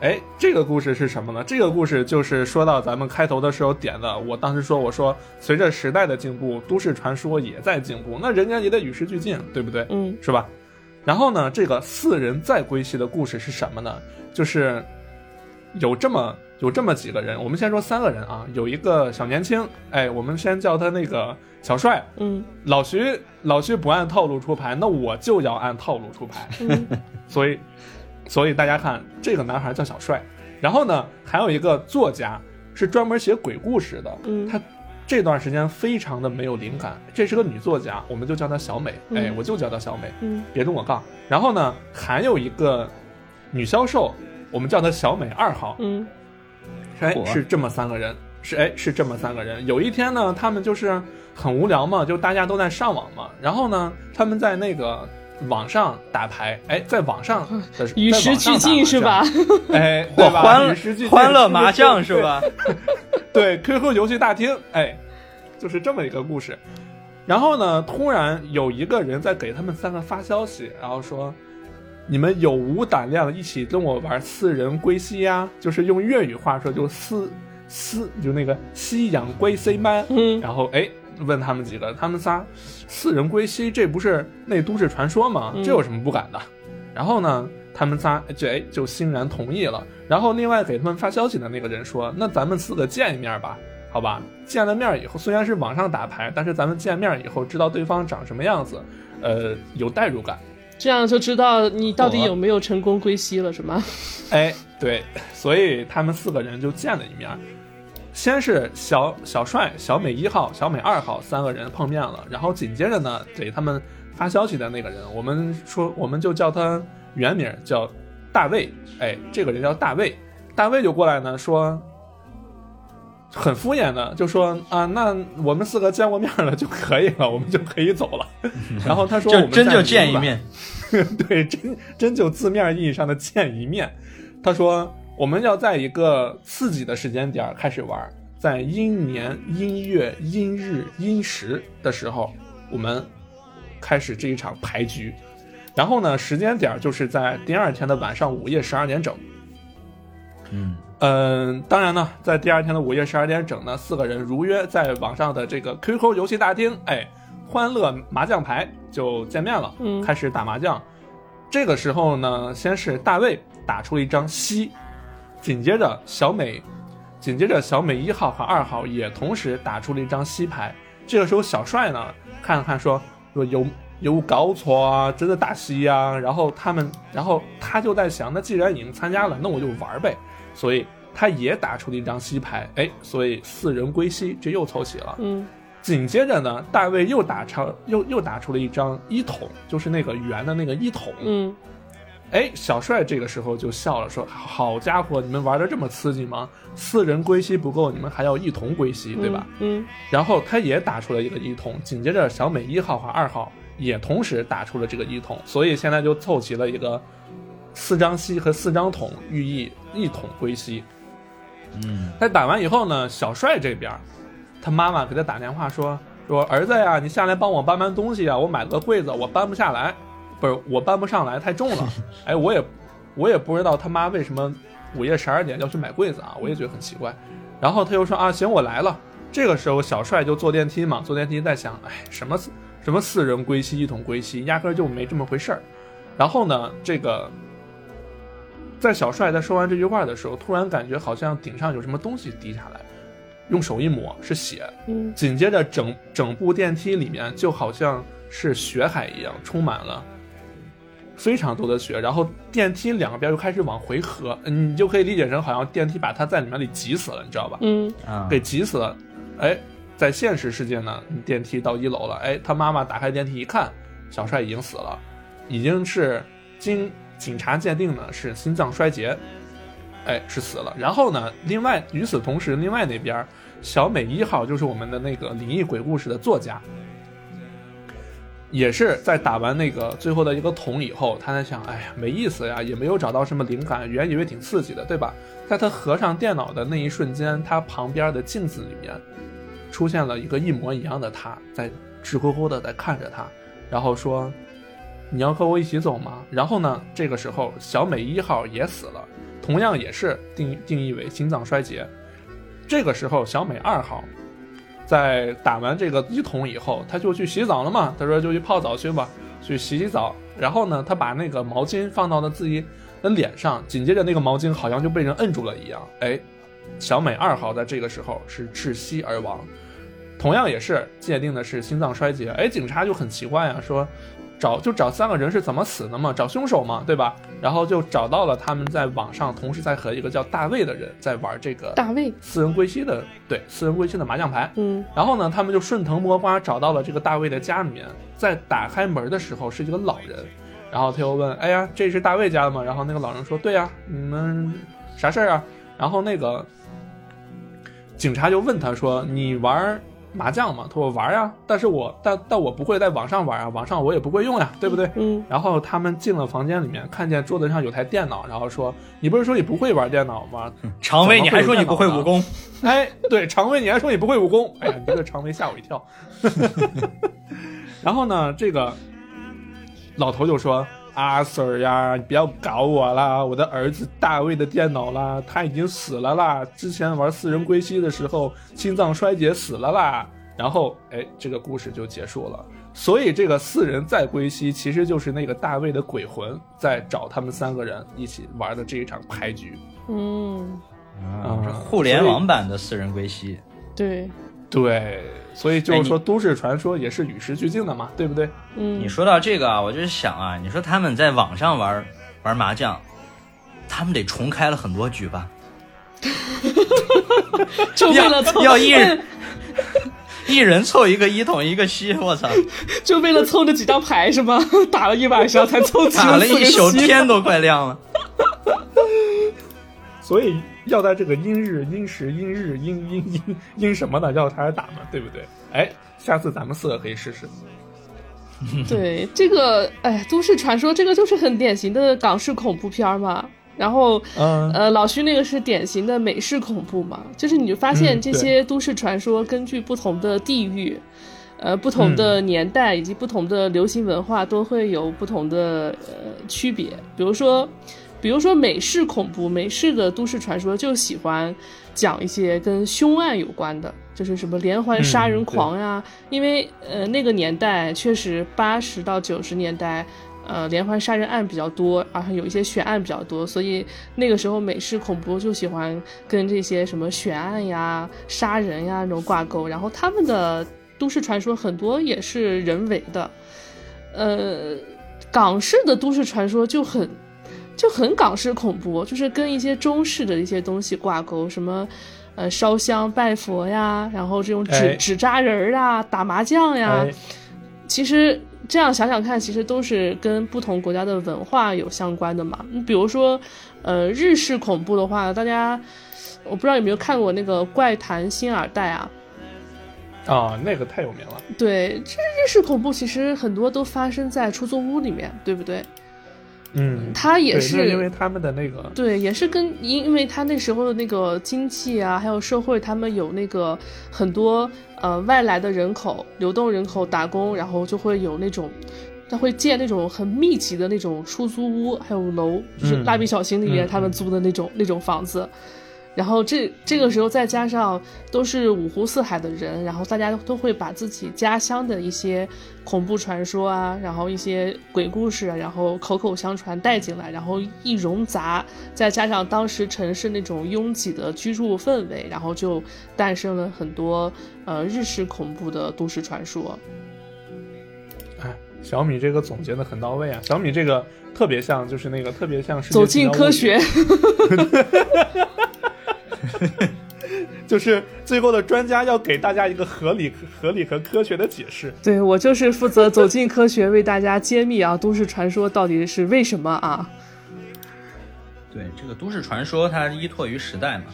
哎，这个故事是什么呢？这个故事就是说到咱们开头的时候点的。我当时说，我说随着时代的进步，都市传说也在进步，那人家也得与时俱进，对不对？嗯是吧？然后呢，这个四人再归西的故事是什么呢？就是有这么有这么几个人，我们先说三个人啊，有一个小年轻，哎，我们先叫他那个小帅。嗯老徐，老徐不按套路出牌，那我就要按套路出牌。嗯所以，所以大家看，这个男孩叫小帅。然后呢，还有一个作家是专门写鬼故事的，嗯他这段时间非常的没有灵感。这是个女作家，我们就叫她小美。嗯哎，我就叫她小美，嗯别跟我杠。然后呢，还有一个女销售，我们叫她小美二号。嗯哎，是这么三个人，是哎是这么三个人。有一天呢，他们就是很无聊嘛，就大家都在上网嘛。然后呢，他们在那个网上打牌，哎，在网上的 <laughs> 与时俱进是？吧？<laughs> 哎，对吧？欢乐麻将是？吧？<laughs> 对，QQ 游戏大厅，哎，就是这么一个故事。然后呢，突然有一个人在给他们三个发消息，然后说：“你们有无胆量一起跟我玩四人归西呀？就是用粤语话说，就四四就那个西洋归西吗？嗯然后哎，问他们几个，他们仨四人归西，这不是那都市传说吗？嗯这有什么不敢的？然后呢，他们仨就哎就欣然同意了。然后另外给他们发消息的那个人说：“那咱们四个见一面吧，好吧？见了面以后，虽然是网上打牌，但是咱们见面以后知道对方长什么样子，呃，有代入感。这样就知道你到底有没有成功归西了，是吗？哎，对，所以他们四个人就见了一面。先是小小帅、小美一号、小美二号三个人碰面了，然后紧接着呢，给他们发消息的那个人，我们说 <laughs> 我们就叫他原名叫大卫，哎，这个人叫大卫，大卫就过来呢说，很敷衍的就说啊，那我们四个见过面了就可以了，我们就可以走了。<laughs> 然后他说我们就真就见一面，<laughs> 对，真真就字面意义上的见一面。他说我们要在一个刺激的时间点开始玩，在阴年、阴月、阴日、阴时的时候，我们开始这一场牌局。然后呢，时间点就是在第二天的晚上午夜十二点整。嗯嗯，当然呢，在第二天的午夜十二点整呢，四个人如约在网上的这个 QQ 游戏大厅，哎，欢乐麻将牌就见面了，嗯开始打麻将。这个时候呢，先是大卫打出了一张西，紧接着小美，紧接着小美一号和二号也同时打出了一张西牌。这个时候小帅呢看了看说说有有搞错啊，真的打西呀、然后他们，然后他就在想，那既然已经参加了，那我就玩呗。所以他也打出了一张西牌，哎，所以四人归西，这又凑齐了。嗯紧接着呢，大卫又打出又又打出了一张一筒，就是那个圆的那个一筒。嗯哎，小帅这个时候就笑了，说：“好家伙，你们玩的这么刺激吗？四人归西不够，你们还要一同归西，对吧？”嗯然后他也打出了一个一筒，紧接着小美一号和二号也同时打出了这个一筒，所以现在就凑齐了一个四张西和四张桶，寓意一统归西。嗯他打完以后呢，小帅这边，他妈妈给他打电话说说儿子呀，你下来帮我搬搬东西啊，我买了个柜子，我搬不下来，不是我搬不上来，太重了。<laughs> 哎，我也我也不知道他妈为什么午夜十二点要去买柜子啊，我也觉得很奇怪。然后他又说啊，行，我来了。这个时候小帅就坐电梯嘛，坐电梯在想，哎，什么四什么四人归西，一统归西，压根儿就没这么回事儿。然后呢，这个在小帅在说完这句话的时候，突然感觉好像顶上有什么东西滴下来，用手一抹是血，嗯紧接着整整部电梯里面就好像是血海一样，充满了非常多的血，然后电梯两边又开始往回合，嗯你就可以理解成好像电梯把他在里面里挤死了，你知道吧？嗯啊，给挤死了。哎，在现实世界呢，电梯到一楼了，哎，他妈妈打开电梯一看，小帅已经死了，已经是经警察鉴定呢是心脏衰竭，哎，是死了。然后呢，另外与此同时，另外那边小美一号就是我们的那个灵异鬼故事的作家。也是在打完那个最后的一个桶以后，他在想，哎呀，没意思呀，也没有找到什么灵感，原以为挺刺激的，对吧？在他合上电脑的那一瞬间，他旁边的镜子里面出现了一个一模一样的他，在直勾勾的在看着他，然后说：“你要和我一起走吗？”然后呢，这个时候小美一号也死了，同样也是定定义为心脏衰竭。这个时候，小美二号在打完这个一桶以后，他就去洗澡了嘛。他说就去泡澡去吧，去洗洗澡。然后呢，他把那个毛巾放到了自己的脸上，紧接着那个毛巾好像就被人摁住了一样。哎，小美二号在这个时候是窒息而亡，同样也是界定的是心脏衰竭。哎，警察就很奇怪啊，说找就找三个人是怎么死的嘛，找凶手嘛，对吧？然后就找到了他们在网上同时在和一个叫大卫的人在玩这个大卫，私人归西的对私人归西的麻将牌。嗯然后呢，他们就顺藤摸瓜找到了这个大卫的家里面，在打开门的时候是一个老人，然后他又问：“哎呀，这是大卫家的吗？”然后那个老人说：“对呀，你们啥事儿啊？”然后那个警察就问他说：“你玩麻将嘛？”他说：“玩呀，但是我但但我不会在网上玩啊，网上我也不会用呀，对不对？”嗯然后他们进了房间里面，看见桌子上有台电脑，然后说：“你不是说你不会玩电脑吗？常威，你还说你不会武功？哎，对，常威，你还说你不会武功？哎呀，你这个常威吓我一跳。<laughs> <laughs> 然后呢，这个老头就说：“阿 Sir 呀，你不要搞我啦！我的儿子大卫的电脑啦，他已经死了啦。之前玩四人归西的时候，心脏衰竭死了啦。”然后，哎，这个故事就结束了。所以这个四人再归西，其实就是那个大卫的鬼魂在找他们三个人一起玩的这一场牌局。嗯，啊，这互联网版的四人归西。对，对，所以就是说，都市传说也是与时俱进的嘛，对不对？嗯你，说到这个啊，我就是想啊，你说他们在网上玩玩麻将，他们得重开了很多局吧？<laughs> 就为了凑，要一人一人凑一个一桶一个西，我操，<laughs> 就为了凑这几张牌是吗？<laughs> 打了一晚上才凑齐打了一宿，天都快亮了。所以要在这个阴日、阴时、阴日、阴阴阴阴什么的要开始打嘛，对不对？哎，下次咱们四个可以试试。<laughs> 对，这个哎，都市传说这个就是很典型的港式恐怖片嘛。然后，嗯呃，老徐那个是典型的美式恐怖嘛，就是你就发现嗯这些都市传说根据不同的地域，呃，不同的年代以及不同的流行文化都会有不同的呃区别。比如说，比如说美式恐怖，美式的都市传说就喜欢讲一些跟凶案有关的，就是什么连环杀人狂呀。因为呃那个年代确实八十到九十年代。呃，连环杀人案比较多，然后有一些悬案比较多，所以那个时候美式恐怖就喜欢跟这些什么悬案呀、杀人呀那种挂钩。然后他们的都市传说很多也是人为的，呃，港式的都市传说就很就很港式恐怖，就是跟一些中式的一些东西挂钩，什么呃烧香拜佛呀，然后这种纸、哎纸扎人儿啊、打麻将呀，哎，其实这样想想看，其实都是跟不同国家的文化有相关的嘛。你比如说，呃，日式恐怖的话，大家我不知道有没有看过那个《怪谈新耳袋》啊？啊，那个太有名了。对，这日式恐怖其实很多都发生在出租屋里面，对不对？嗯，他也是因为他们的那个对，也是跟因因为他那时候的那个经济啊，还有社会，他们有那个很多呃外来的人口、流动人口打工，然后就会有那种，他会建那种很密集的那种出租屋，还有楼，就是嗯。蜡笔小新里面嗯他们租的那种、那种房子。然后这这个时候再加上都是五湖四海的人，然后大家都会把自己家乡的一些恐怖传说啊，然后一些鬼故事啊，然后口口相传带进来，然后一融杂，再加上当时城市那种拥挤的居住氛围，然后就诞生了很多呃日式恐怖的都市传说。哎，小米这个总结的很到位啊！小米这个特别像，就是那个特别像走进科学，<laughs> <laughs> 就是最后的专家要给大家一个合理、合理和科学的解释。对我就是负责走进科学，为大家揭秘啊都市传说到底是为什么啊？对，这个都市传说它依托于时代嘛，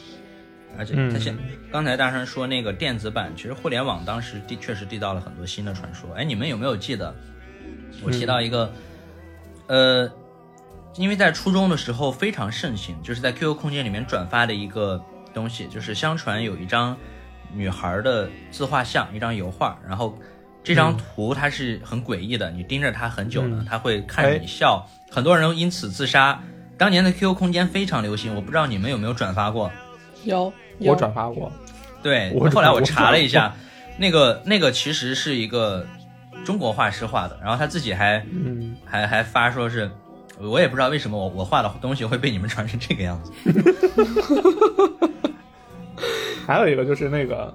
而且嗯它现、刚才大山说那个电子版，其实互联网当时的确实缔造了很多新的传说。哎，你们有没有记得我提到一个，呃，因为在初中的时候非常盛行，就是在 QQ 空间里面转发的一个东西，就是相传有一张女孩的自画像，一张油画，然后这张图它是很诡异的，你盯着它很久呢嗯，它会看着你笑，很多人因此自杀。当年的 QQ 空间非常流行，我不知道你们有没有转发过。有，我转发过，对，我后来我我查了一下，那个那个其实是一个中国画师画的，然后他自己还嗯，还还发说是，我也不知道为什么我我画的东西会被你们传成这个样子。<laughs> 还有一个就是那个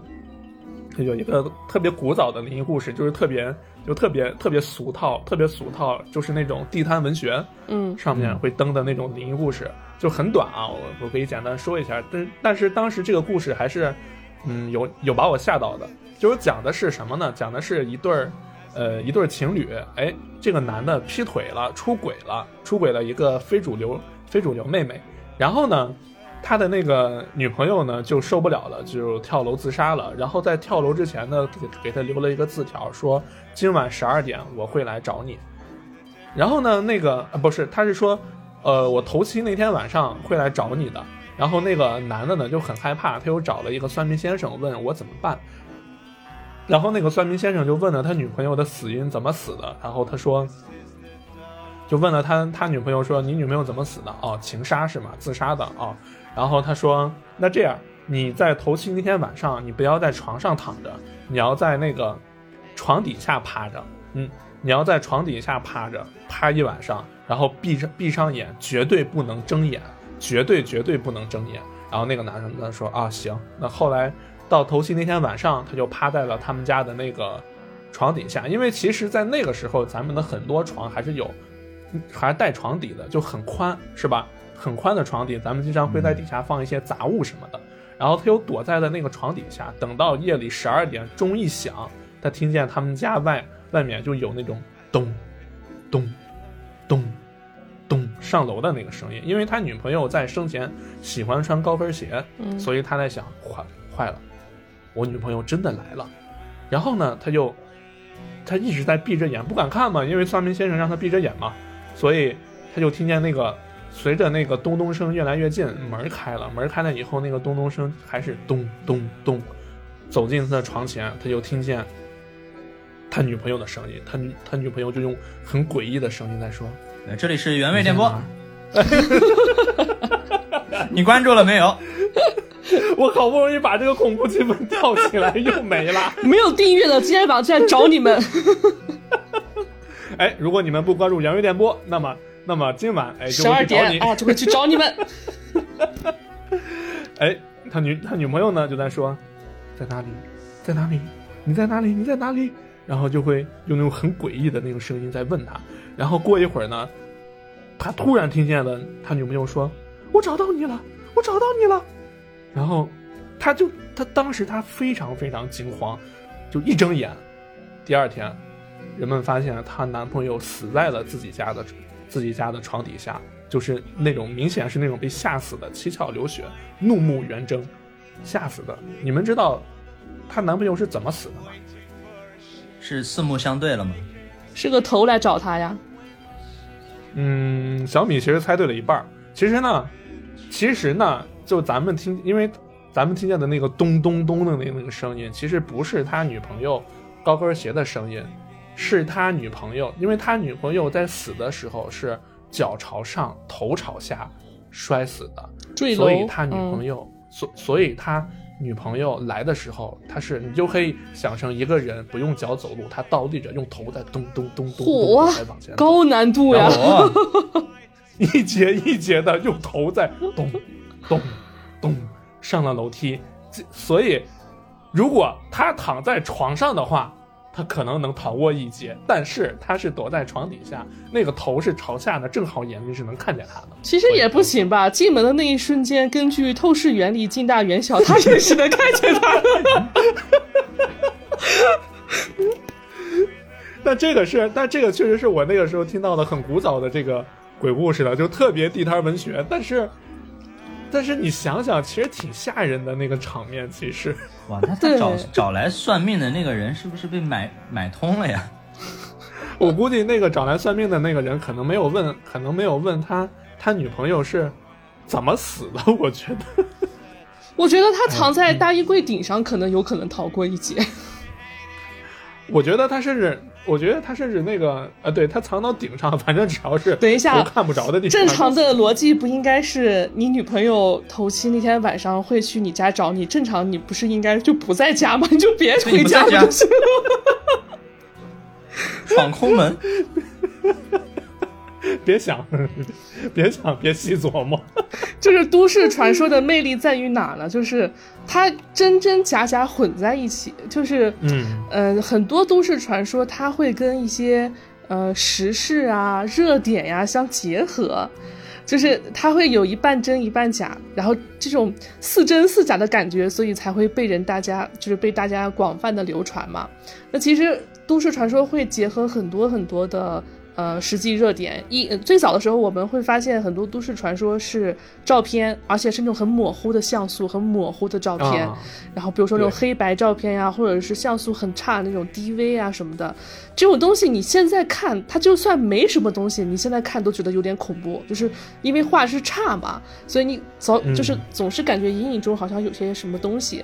有一个特别古早的灵异故事，就是特别就特别特别俗套，特别俗套，就是那种地摊文学嗯上面会登的那种灵异故事，就很短啊，我我可以简单说一下。但但是当时这个故事还是嗯有有把我吓到的，就是讲的是什么呢？讲的是一对儿。呃，一对儿情侣，哎，这个男的劈腿了，出轨了，出轨了一个非主流非主流妹妹，然后呢，他的那个女朋友呢就受不了了，就跳楼自杀了。然后在跳楼之前呢，给给他留了一个字条，说今晚十二点我会来找你。然后呢，那个啊不是，他是说，呃，我头七那天晚上会来找你的。然后那个男的呢就很害怕，他又找了一个算命先生问我怎么办。然后那个算命先生就问了他女朋友的死因怎么死的，然后他说，就问了他他女朋友说你女朋友怎么死的？哦，情杀是吗？自杀的哦。然后他说那这样你在头七那天晚上你不要在床上躺着，你要在那个床底下趴着，嗯，你要在床底下趴着，趴一晚上，然后闭上闭上眼，绝对不能睁眼，绝对绝对不能睁眼。然后那个男生他说啊行，那后来到头七那天晚上，他就趴在了他们家的那个床底下，因为其实，在那个时候，咱们的很多床还是有，还带床底的，就很宽，是吧？很宽的床底，咱们经常会在底下放一些杂物什么的。然后他又躲在了那个床底下，等到夜里十二点钟一响，他听见他们家外外面就有那种咚咚咚咚上楼的那个声音，因为他女朋友在生前喜欢穿高跟鞋，嗯所以他在想，坏坏了，我女朋友真的来了。然后呢，他就他一直在闭着眼，不敢看嘛，因为算命先生让他闭着眼嘛，所以他就听见那个随着那个咚咚声越来越近，门开了，门开了以后，那个咚咚声还是咚咚咚，走进他的床前，他就听见他女朋友的声音，他女他女朋友就用很诡异的声音在说呃这里是原味电波 <laughs> 你关注了没有？<laughs> 我好不容易把这个恐怖气氛吊起来，又没了。没有订阅的今天晚上就来找你们。<laughs> 哎，如果你们不关注原味电波，那么那么今晚哎就十二找你点。啊，就会去找你们。<laughs> 哎，他女他女朋友呢就在说，在哪里，在哪里，你在哪里，你在哪里？然后就会用那种很诡异的那种声音在问他。然后过一会儿呢，他突然听见了他女朋友说：“我找到你了，我找到你了。”然后他就他当时他非常非常惊慌，就一睁眼，第二天，人们发现她男朋友死在了自己家的自己家的床底下，就是那种明显是那种被吓死的，七窍流血，怒目圆睁，吓死的。你们知道她男朋友是怎么死的吗？是四目相对了吗？是个头来找她呀。嗯，小米其实猜对了一半儿。其实呢，其实呢，就咱们听，因为咱们听见的那个咚咚咚的那那个声音，其实不是他女朋友高跟鞋的声音，是他女朋友，因为他女朋友在死的时候是脚朝上、头朝下摔死的，所以他女嗯朋友，所所以他女朋友来的时候，他是你就可以想成一个人不用脚走路，他倒立着，用头在咚咚咚咚咚嚯在往前走。高难度呀！哦，一节一节的用头在咚咚咚上了楼梯，所以如果他躺在床上的话，他可能能逃过一劫，但是他是躲在床底下，那个头是朝下的，正好眼睛是能看见他的。其实也不行吧，进门的那一瞬间，根据透视原理，近大远小，他也是能看见他的。<laughs> 但这个是，但这个确实是我那个时候听到的很古早的这个鬼故事了，就特别地摊文学。但是，但是你想想，其实挺吓人的那个场面，其实。哇，那他对找找来算命的那个人是不是被买买通了呀？<laughs> 我估计那个找来算命的那个人可能没有问，可能没有问他他女朋友是怎么死的。我觉得，<laughs> 我觉得他藏在大衣柜顶上，可能有可能逃过一劫。我觉得他甚至，我觉得他甚至那个，呃，对他藏到顶上，反正只要是等一下头看不着的地方，正常的逻辑不应该是你女朋友头七那天晚上会去你家找你？正常你不是应该就不在家吗？你就别回家就是了？闯空门，<laughs> 别想，<laughs> 别想，别细琢磨。<laughs> 就是都市传说的魅力在于哪呢？就是它真真假假混在一起，就是嗯呃，很多都市传说它会跟一些呃时事啊、热点呀、相结合，就是它会有一半真一半假，然后这种似真似假的感觉，所以才会被人大家就是被大家广泛的流传嘛。那其实都市传说会结合很多很多的。呃，实际热点。一呃最早的时候，我们会发现很多都市传说是照片，而且是那种很模糊的像素、很模糊的照片。啊。然后比如说那种黑白照片呀，或者是像素很差的那种 DV 啊什么的，这种东西你现在看，它就算没什么东西，你现在看都觉得有点恐怖，就是因为画质差嘛，所以你早嗯。就是总是感觉隐隐中好像有些什么东西，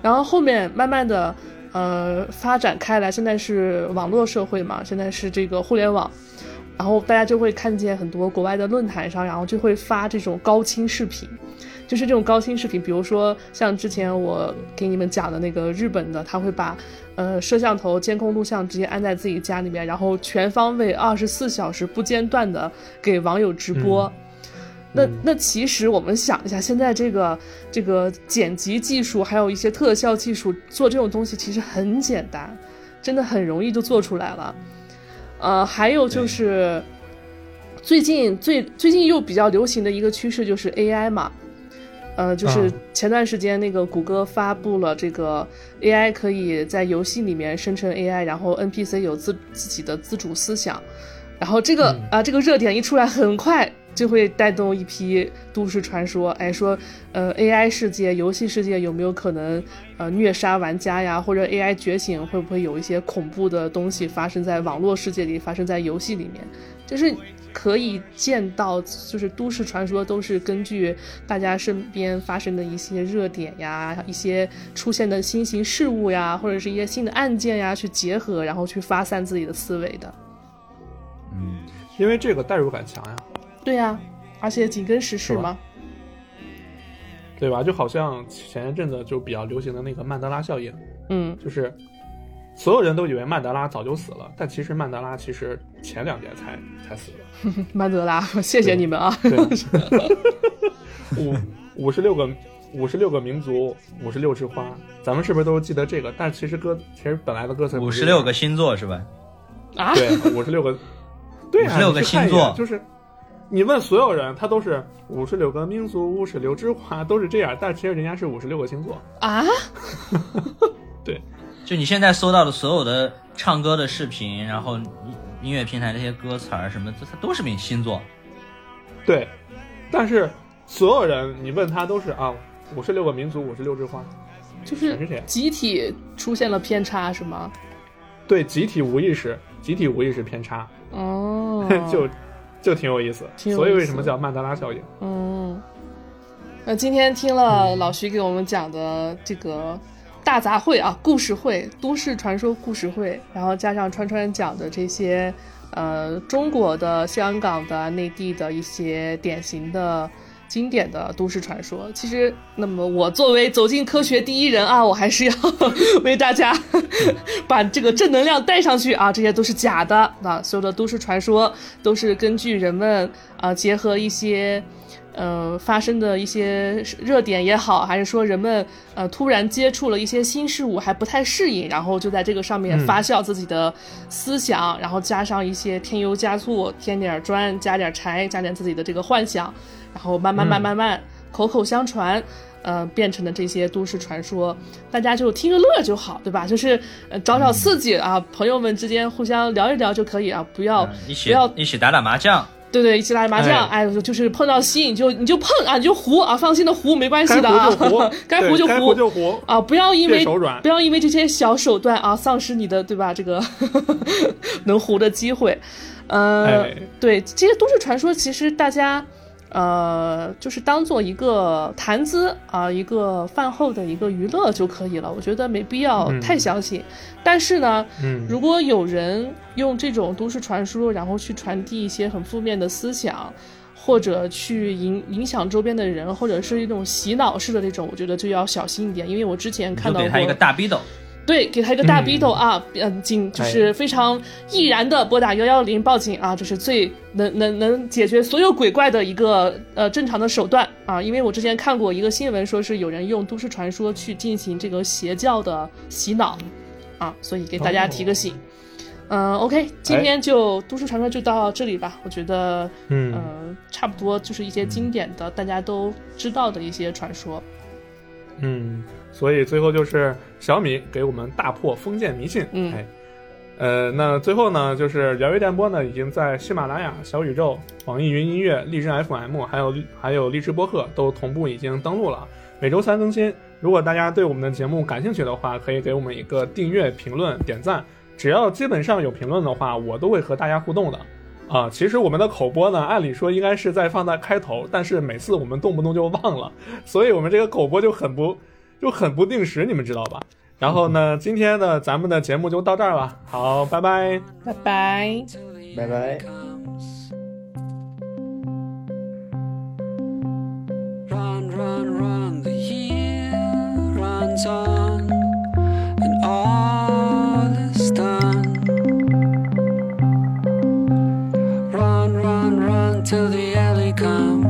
然后后面慢慢的呃发展开来，现在是网络社会嘛，现在是这个互联网。然后大家就会看见很多国外的论坛上，然后就会发这种高清视频，就是这种高清视频，比如说像之前我给你们讲的那个日本的，他会把呃摄像头、监控录像直接安在自己家里面，然后全方位二十四小时不间断的给网友直播。那那其实我们想一下，现在这个这个剪辑技术，还有一些特效技术，做这种东西其实很简单，真的很容易就做出来了。呃，还有就是最近最最近又比较流行的一个趋势就是 AI 嘛，呃，就是啊。前段时间那个谷歌发布了这个 AI 可以在游戏里面生成 AI，然后 NPC 有自自己的自主思想，然后这个、啊这个热点一出来，很快就会带动一批都市传说，哎说呃 AI 世界、游戏世界有没有可能呃虐杀玩家呀，或者 AI 觉醒会不会有一些恐怖的东西发生在网络世界里，发生在游戏里面，就是。可以见到，就是都市传说都是根据大家身边发生的一些热点呀、一些出现的新型事物呀，或者是一些新的案件呀去结合，然后去发散自己的思维的。嗯因为这个代入感强呀，对呀、而且紧跟时事嘛。对吧？就好像前一阵子就比较流行的那个曼德拉效应，嗯，就是所有人都以为曼德拉早就死了，但其实曼德拉其实前两年才才死的。<laughs> 曼德拉，谢谢你们啊。对，<laughs> 五五十六个五十六个民族，五十六枝花，咱们是不是都记得这个？但其实歌其实本来的歌词五十六个星座是吧？啊，对，五十六个，对啊，56个你去看一星座就是你问所有人，他都是五十六个民族，五十六枝花，都是这样，但其实人家是五十六个星座。啊，<laughs> 对就你现在搜到的所有的唱歌的视频，然后音音乐平台这些歌词儿什么，这它都是名星座。对，但是所有人你问他都是啊，五十六个民族，五十六枝花，就是集体出现了偏差是吗？对，集体无意识，集体无意识偏差，哦，<laughs> 就就挺有意思。所以为什么叫曼德拉效应？嗯，那今天听了老徐给我们讲的这个大杂烩啊，故事会、都市传说故事会，然后加上川川讲的这些呃中国的、香港的、内地的一些典型的。经典的都市传说，其实，那么我作为走进科学第一人啊，我还是要为大家把这个正能量带上去啊，这些都是假的。啊，所有的都市传说都是根据人们啊结合一些呃发生的一些热点也好，还是说人们呃突然接触了一些新事物还不太适应，然后就在这个上面发酵自己的思想，然后加上一些添油加醋，添点砖，加点柴，加点自己的这个幻想，然后慢慢慢慢慢口口相传。呃，变成了这些都市传说，大家就听个乐就好，对吧？就是呃找找刺激啊，朋友们之间互相聊一聊就可以啊，不要、不要一起打打麻将，对对，一起打麻将，哎，就是碰到吸引就你就碰啊，你就胡啊，放心的胡，没关系的啊该胡就胡，该胡就胡 <laughs> 啊，不要因为不要因为这些小手段啊，丧失你的对吧？这个 <laughs> 能胡的机会。呃，哎对，这些都市传说，其实大家。呃，就是当做一个谈资啊、一个饭后的一个娱乐就可以了。我觉得没必要嗯太相信。但是呢，嗯，如果有人用这种都市传说，然后去传递一些很负面的思想，或者去影影响周边的人，或者是一种洗脑式的那种，我觉得就要小心一点。因为我之前看到过，给他一个大逼斗。对，给他一个大逼斗嗯啊，嗯，警就是非常毅然的拨打幺幺零报警啊，这是最能能能解决所有鬼怪的一个呃正常的手段啊。因为我之前看过一个新闻，说是有人用都市传说去进行这个邪教的洗脑啊，所以给大家提个醒。嗯、o k 今天就都市传说就到这里吧。我觉得，嗯呃，差不多就是一些经典的、大家都知道的一些传说。嗯，所以最后就是小米给我们大破封建迷信。嗯哎，呃，那最后呢，就是聊鱼电波呢，已经在喜马拉雅、小宇宙、网易云音乐、荔枝 FM，还有还有荔枝播客都同步已经登录了，每周三更新。如果大家对我们的节目感兴趣的话，可以给我们一个订阅、评论、点赞。只要基本上有评论的话，我都会和大家互动的。啊，其实我们的口播呢，按理说应该是在放在开头，但是每次我们动不动就忘了，所以我们这个口播就很不就很不定时，你们知道吧？然后呢，今天呢，咱们的节目就到这儿了。好，拜拜，拜拜，拜拜。Run, run, run, the year runs on, and all is done. Run, run, run till the comes.